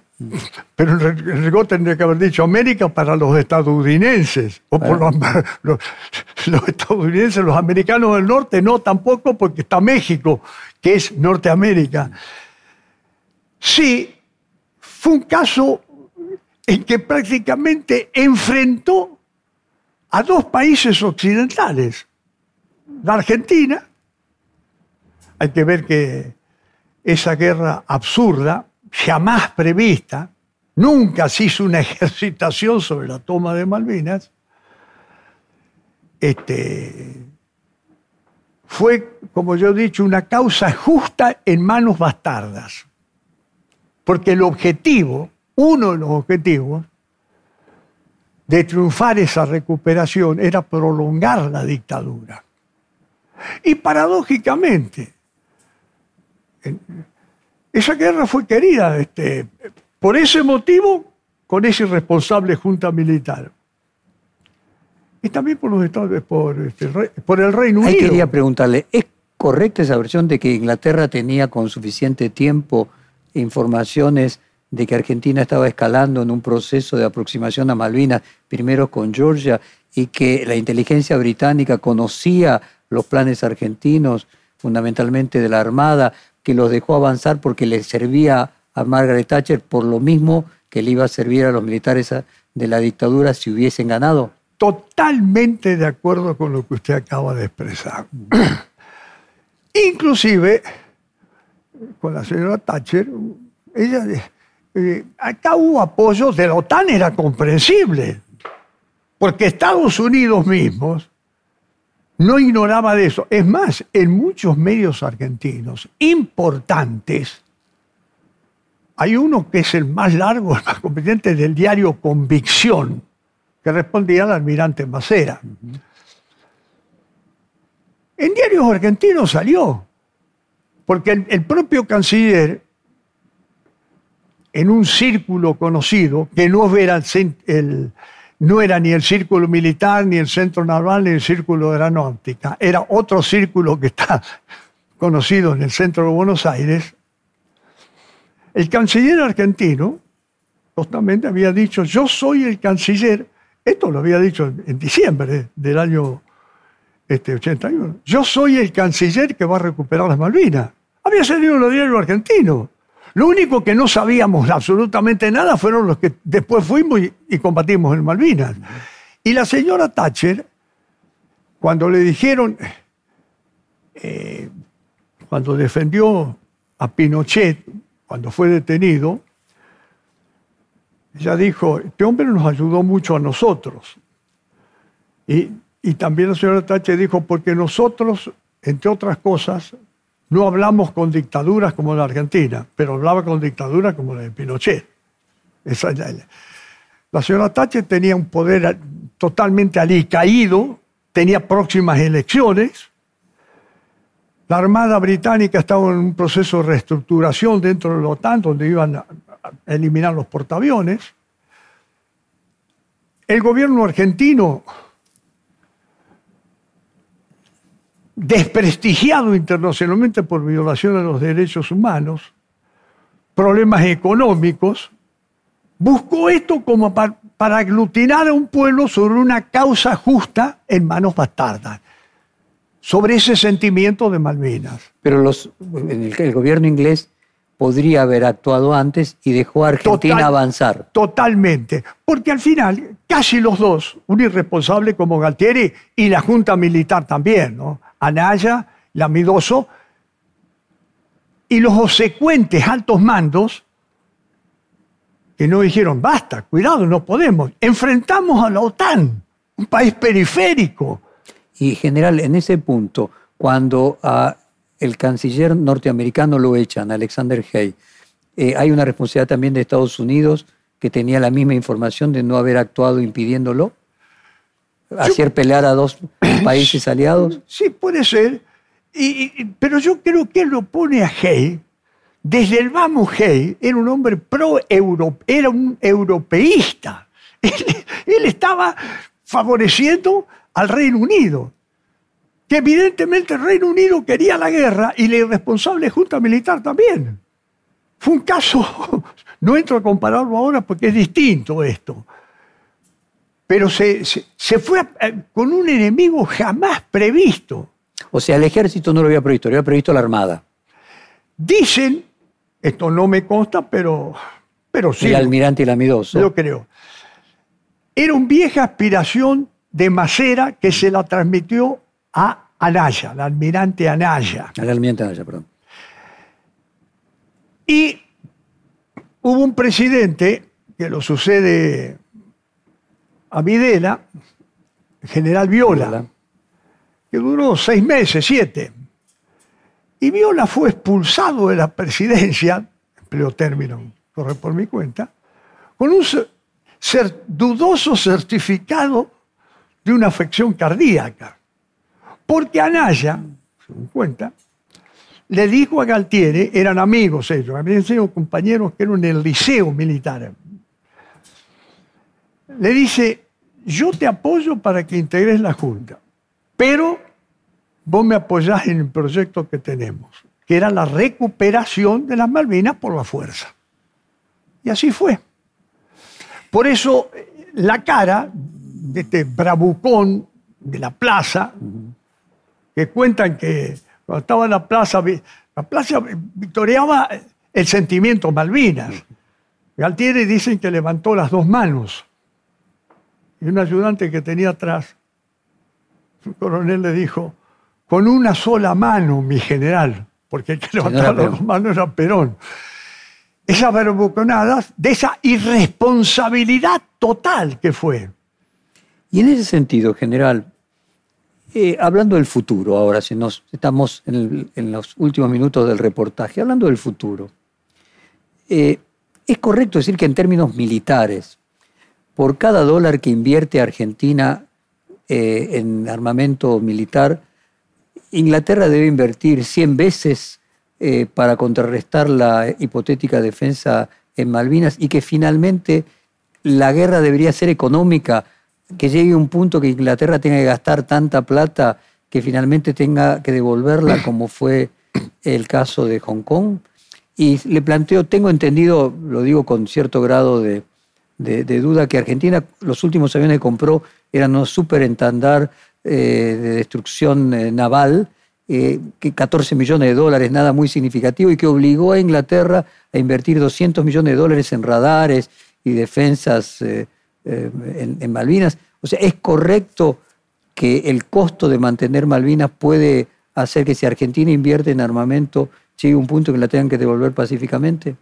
pero en rigor tendría que haber dicho América para los estadounidenses, o por los, estadounidenses, los americanos del norte, no tampoco porque está México, que es Norteamérica. Sí, fue un caso en que prácticamente enfrentó a dos países occidentales, la Argentina, hay que ver que esa guerra absurda, jamás prevista, nunca se hizo una ejercitación sobre la toma de Malvinas, este, fue, como yo he dicho, una causa justa en manos bastardas. Porque el objetivo, uno de los objetivos de triunfar esa recuperación era prolongar la dictadura. Y paradójicamente, esa guerra fue querida este, por ese motivo con esa irresponsable junta militar. Y también por los Estados por, este, por el Reino Unido. Ahí quería preguntarle, ¿es correcta esa versión de que Inglaterra tenía con suficiente tiempo informaciones de que Argentina estaba escalando en un proceso de aproximación a Malvinas, primero con Georgia, y que la inteligencia británica conocía los planes argentinos, fundamentalmente de la Armada, que los dejó avanzar porque le servía a Margaret Thatcher por lo mismo que le iba a servir a los militares de la dictadura si hubiesen ganado? Totalmente de acuerdo con lo que usted acaba de expresar. Inclusive, con la señora Thatcher, ella, eh, acá hubo apoyo de la OTAN, era comprensible, porque Estados Unidos mismos no ignoraba de eso. Es más, en muchos medios argentinos importantes, hay uno que es el más largo, el más competente del diario Convicción, que respondía al almirante Macera. En diarios argentinos salió, porque el, propio canciller, en un círculo conocido, que no era ni el círculo militar, ni el centro naval, ni el círculo de aeronáutica. Era otro círculo que está conocido en el centro de Buenos Aires. El canciller argentino justamente había dicho, yo soy el canciller, esto lo había dicho en, diciembre del año este, 81, yo soy el canciller que va a recuperar las Malvinas. Había salido en el diario argentino. Lo único que no sabíamos absolutamente nada fueron los que después fuimos y, combatimos en Malvinas. Y la señora Thatcher, cuando le dijeron, eh, cuando defendió a Pinochet, cuando fue detenido, ella dijo, este hombre nos ayudó mucho a nosotros. Y, y también la señora Thatcher dijo, porque nosotros, entre otras cosas, no hablamos con dictaduras como la Argentina, pero hablaba con dictaduras como la de Pinochet. la señora Thatcher tenía un poder totalmente alicaído, tenía próximas elecciones. La Armada Británica estaba en un proceso de reestructuración dentro de la OTAN, donde iban a eliminar los portaaviones. El gobierno argentino desprestigiado internacionalmente por violación de los derechos humanos, problemas económicos, buscó esto como para, aglutinar a un pueblo sobre una causa justa en manos bastardas, sobre ese sentimiento de Malvinas. Pero los, el, gobierno inglés podría haber actuado antes y dejó a Argentina avanzar. Totalmente, porque al final casi los dos, un irresponsable como Galtieri y la Junta Militar también, ¿no? Anaya, Lamidoso, y los obsecuentes altos mandos que no dijeron, basta, cuidado, no podemos. Enfrentamos a la OTAN, un país periférico. Y general, en ese punto, cuando el canciller norteamericano lo echan, Alexander Hay, Eh, hay una responsabilidad también de Estados Unidos que tenía la misma información de no haber actuado impidiéndolo. Hacer pelear a dos países aliados. Sí, puede ser. Y, pero yo creo que él lo pone a Hay. Desde el vamos Hay era un hombre pro -euro, era un europeísta. él estaba favoreciendo al Reino Unido que evidentemente el Reino Unido quería la guerra y la irresponsable junta militar también. Fue un caso, no entro a compararlo ahora porque es distinto esto, pero se, fue con un enemigo jamás previsto. O sea, el ejército no lo había previsto, lo había previsto la Armada. Dicen, esto no me consta, pero, pero sí. El almirante y el amidoso. Lo creo. Era una vieja aspiración de Macera que se la transmitió a Anaya, al almirante Anaya. Al almirante Anaya, perdón. Y hubo un presidente que lo sucede a Videla, general Viola, que duró seis meses, siete. Y Viola fue expulsado de la presidencia, empleo término, corre por mi cuenta, con un dudoso certificado de una afección cardíaca. Porque Anaya, según cuenta, le dijo a Galtieri, eran amigos ellos, habían sido compañeros que eran en el liceo militar. Le dice, yo te apoyo para que integres la Junta, pero vos me apoyás en el proyecto que tenemos, que era la recuperación de las Malvinas por la fuerza. Y así fue. Por eso la cara de este bravucón de la plaza, que cuentan que cuando estaba en la plaza, la plaza victoriaba el sentimiento Malvinas. Galtieri dicen que levantó las dos manos. Y un ayudante que tenía atrás, un coronel le dijo, con una sola mano, mi general, porque el que levantaba las manos era Perón. Esas verboconadas de esa irresponsabilidad total que fue. Y en ese sentido, general, eh, hablando del futuro ahora, si nos estamos en, los últimos minutos del reportaje, hablando del futuro, eh, es correcto decir que en términos militares, por cada dólar que invierte Argentina eh, en armamento militar, Inglaterra debe invertir 100 veces para contrarrestar la hipotética defensa en Malvinas y que finalmente la guerra debería ser económica que llegue un punto que Inglaterra tenga que gastar tanta plata que finalmente tenga que devolverla, como fue el caso de Hong Kong. Y le planteo, tengo entendido, lo digo con cierto grado de, duda, que Argentina los últimos aviones que compró eran unos superentandar eh, de destrucción eh, naval, eh, que 14 millones de dólares, nada muy significativo, y que obligó a Inglaterra a invertir 200 millones de dólares en radares y defensas eh, en, Malvinas. O sea, ¿es correcto que el costo de mantener Malvinas puede hacer que si Argentina invierte en armamento llegue un punto que la tengan que devolver pacíficamente?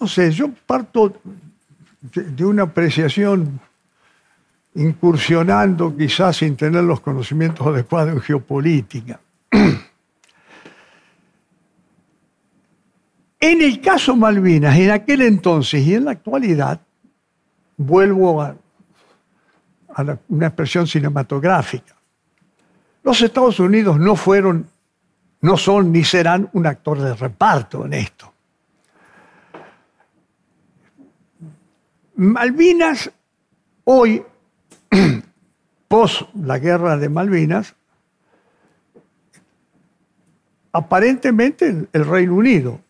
No sé, yo parto de una apreciación incursionando quizás sin tener los conocimientos adecuados en geopolítica. En el caso Malvinas, en aquel entonces y en la actualidad, vuelvo a, una expresión cinematográfica. Los Estados Unidos no fueron, no son ni serán un actor de reparto en esto. Malvinas, hoy, pos la guerra de Malvinas, aparentemente el Reino Unido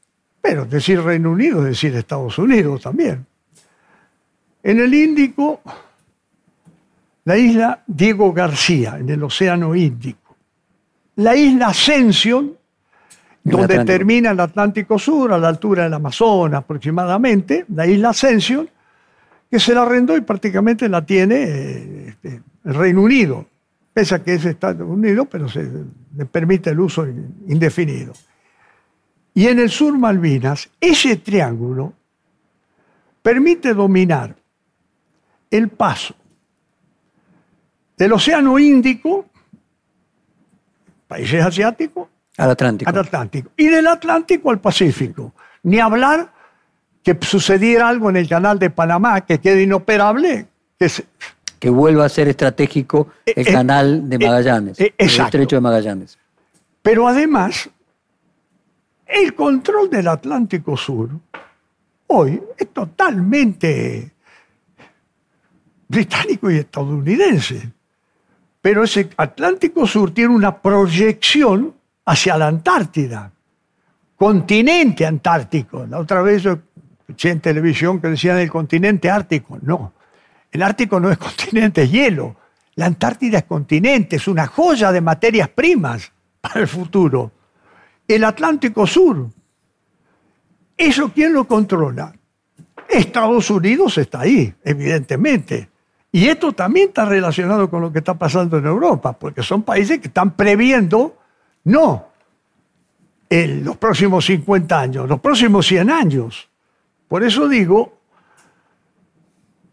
pero decir Reino Unido es decir Estados Unidos también. En el Índico, la isla Diego García, en el Océano Índico. La isla Ascension, donde termina el Atlántico Sur, a la altura del Amazonas aproximadamente, la isla Ascension, que se la arrendó y prácticamente la tiene eh, este, el Reino Unido. Pese a que es Estados Unidos, pero se le permite el uso indefinido. Y en el sur Malvinas, ese triángulo permite dominar el paso del Océano Índico, países asiáticos, Al Atlántico. Al Atlántico. Y del Atlántico al Pacífico. Ni hablar que sucediera algo en el canal de Panamá que quede inoperable, que se- Que vuelva a ser estratégico el Eh, eh, canal de eh, Magallanes, eh, el estrecho de Magallanes. Pero además, el control del Atlántico Sur hoy es totalmente británico y estadounidense. Pero ese Atlántico Sur tiene una proyección hacia la Antártida, continente antártico. La otra vez yo escuché en televisión que decían el continente ártico. No, el Ártico no es continente, es hielo. La Antártida es continente, es una joya de materias primas para el futuro. El Atlántico Sur, ¿eso quién lo controla? Estados Unidos está ahí, evidentemente. Y esto también está relacionado con lo que está pasando en Europa, porque son países que están previendo, no en los próximos 50 años, los próximos 100 años. Por eso digo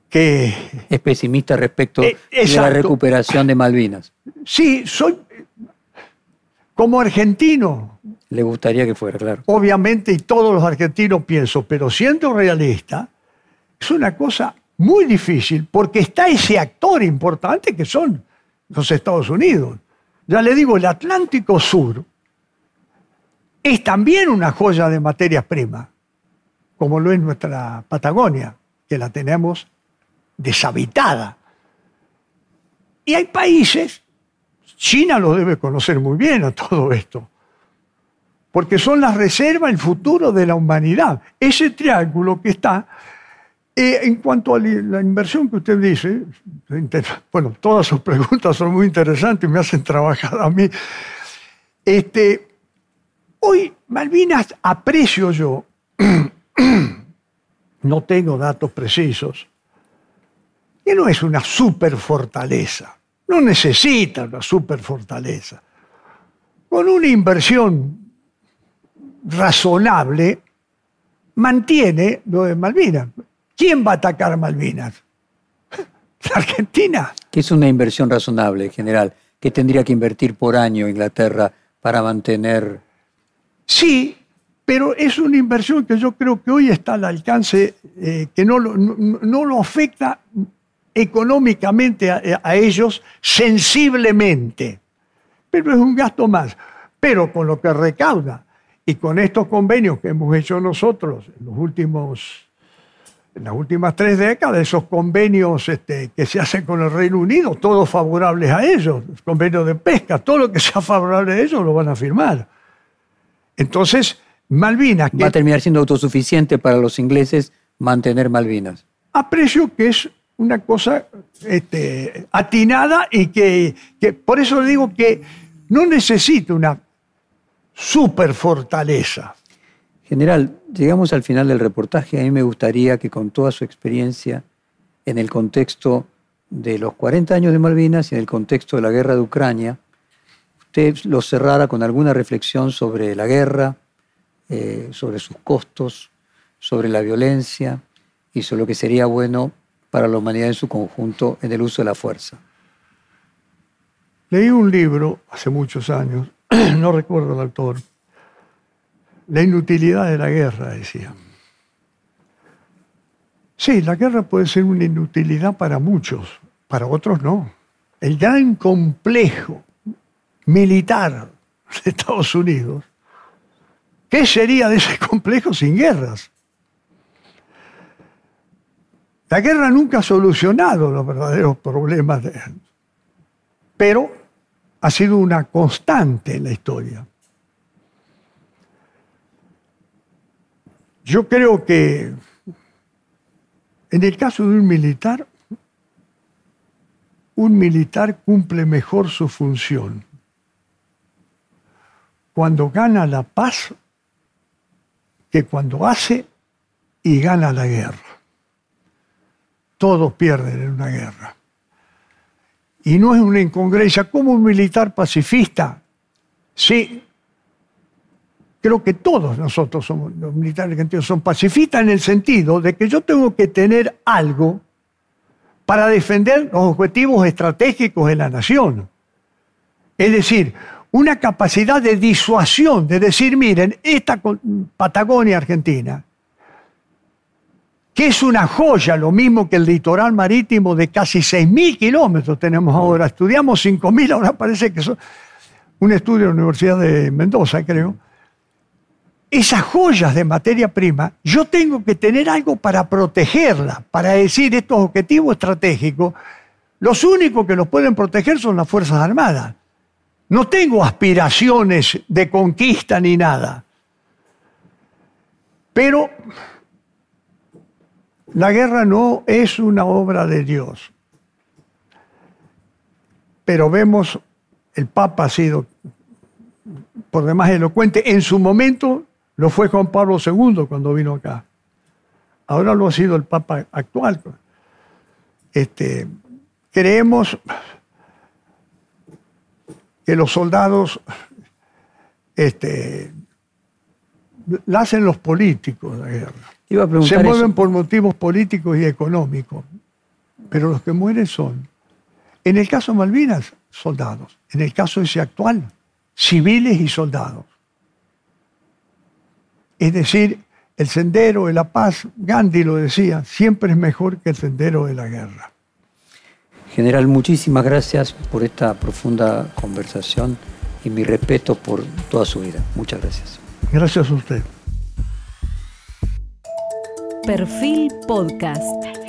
que Es pesimista respecto Eh, de la recuperación de Malvinas. sí, soy como argentino, Le gustaría que fuera, claro. obviamente, y todos los argentinos pienso, pero siendo realista, es una cosa muy difícil porque está ese actor importante que son los Estados Unidos. Ya le digo, el Atlántico Sur es también una joya de materias primas, como lo es nuestra Patagonia, que la tenemos deshabitada. Y hay países, China lo debe conocer muy bien a todo esto, porque son las reservas, el futuro de la humanidad. Ese triángulo que está, eh, en cuanto a la inversión que usted dice, bueno, todas sus preguntas son muy interesantes y me hacen trabajar a mí. Este, hoy, Malvinas, aprecio yo, no tengo datos precisos, que no es una superfortaleza, no necesita una superfortaleza. Con una inversión razonable, mantiene lo de Malvinas. ¿Quién va a atacar Malvinas? ¿La Argentina? Que es una inversión razonable, en general, que tendría que invertir por año Inglaterra para mantener. Sí, pero es una inversión que yo creo que hoy está al alcance, eh, que no lo, no, no lo afecta económicamente a, a ellos sensiblemente. Pero es un gasto más. Pero con lo que recauda y con estos convenios que hemos hecho nosotros en los últimos en las últimas tres décadas, esos convenios este, que se hacen con el Reino Unido, todos favorables a ellos, los convenios de pesca, todo lo que sea favorable a ellos lo van a firmar. Entonces, Malvinas, Va a que terminar siendo autosuficiente para los ingleses mantener Malvinas. aprecio que es una cosa este, atinada y que, que por eso digo que no necesita una super fortaleza. General, llegamos al final del reportaje. A mí me gustaría que con toda su experiencia en el contexto de los 40 años de Malvinas y en el contexto de la guerra de Ucrania, usted lo cerrara con alguna reflexión sobre la guerra, eh, sobre sus costos, sobre la violencia y sobre lo que sería bueno para la humanidad en su conjunto en el uso de la fuerza. Leí un libro hace muchos años, no recuerdo el autor, La inutilidad de la guerra, decía. Sí, la guerra puede ser una inutilidad para muchos, para otros no. El gran complejo militar de Estados Unidos, ¿qué sería de ese complejo sin guerras? La guerra nunca ha solucionado los verdaderos problemas, de- pero ha sido una constante en la historia. Yo creo que en el caso de un militar, un militar cumple mejor su función cuando gana la paz que cuando hace y gana la guerra. Todos pierden en una guerra. Y no es una incongruencia. Como un militar pacifista, sí, creo que todos nosotros somos, los militares argentinos, son pacifistas en el sentido de que yo tengo que tener algo para defender los objetivos estratégicos de la nación. Es decir, una capacidad de disuasión, de decir, miren, esta Patagonia Argentina, que es una joya, lo mismo que el litoral marítimo de casi 6.000 kilómetros tenemos ahora, estudiamos 5.000, ahora parece que son un estudio de la Universidad de Mendoza, creo, esas joyas de materia prima, yo tengo que tener algo para protegerla, para decir estos objetivos estratégicos, los únicos que los pueden proteger son las Fuerzas Armadas. No tengo aspiraciones de conquista ni nada. Pero la guerra no es una obra de Dios. Pero vemos, el Papa ha sido por demás elocuente. En su momento lo fue Juan Pablo II cuando vino acá. Ahora lo ha sido el Papa actual. Este, creemos que los soldados este, la hacen los políticos la guerra. Se mueven por motivos políticos y económicos, pero los que mueren son, en el caso de Malvinas, soldados, en el caso ese actual, civiles y soldados. Es decir, el sendero de la paz, Gandhi lo decía, siempre es mejor que el sendero de la guerra. General, muchísimas gracias por esta profunda conversación y mi respeto por toda su vida. Muchas gracias. Gracias a usted. Perfil Podcast.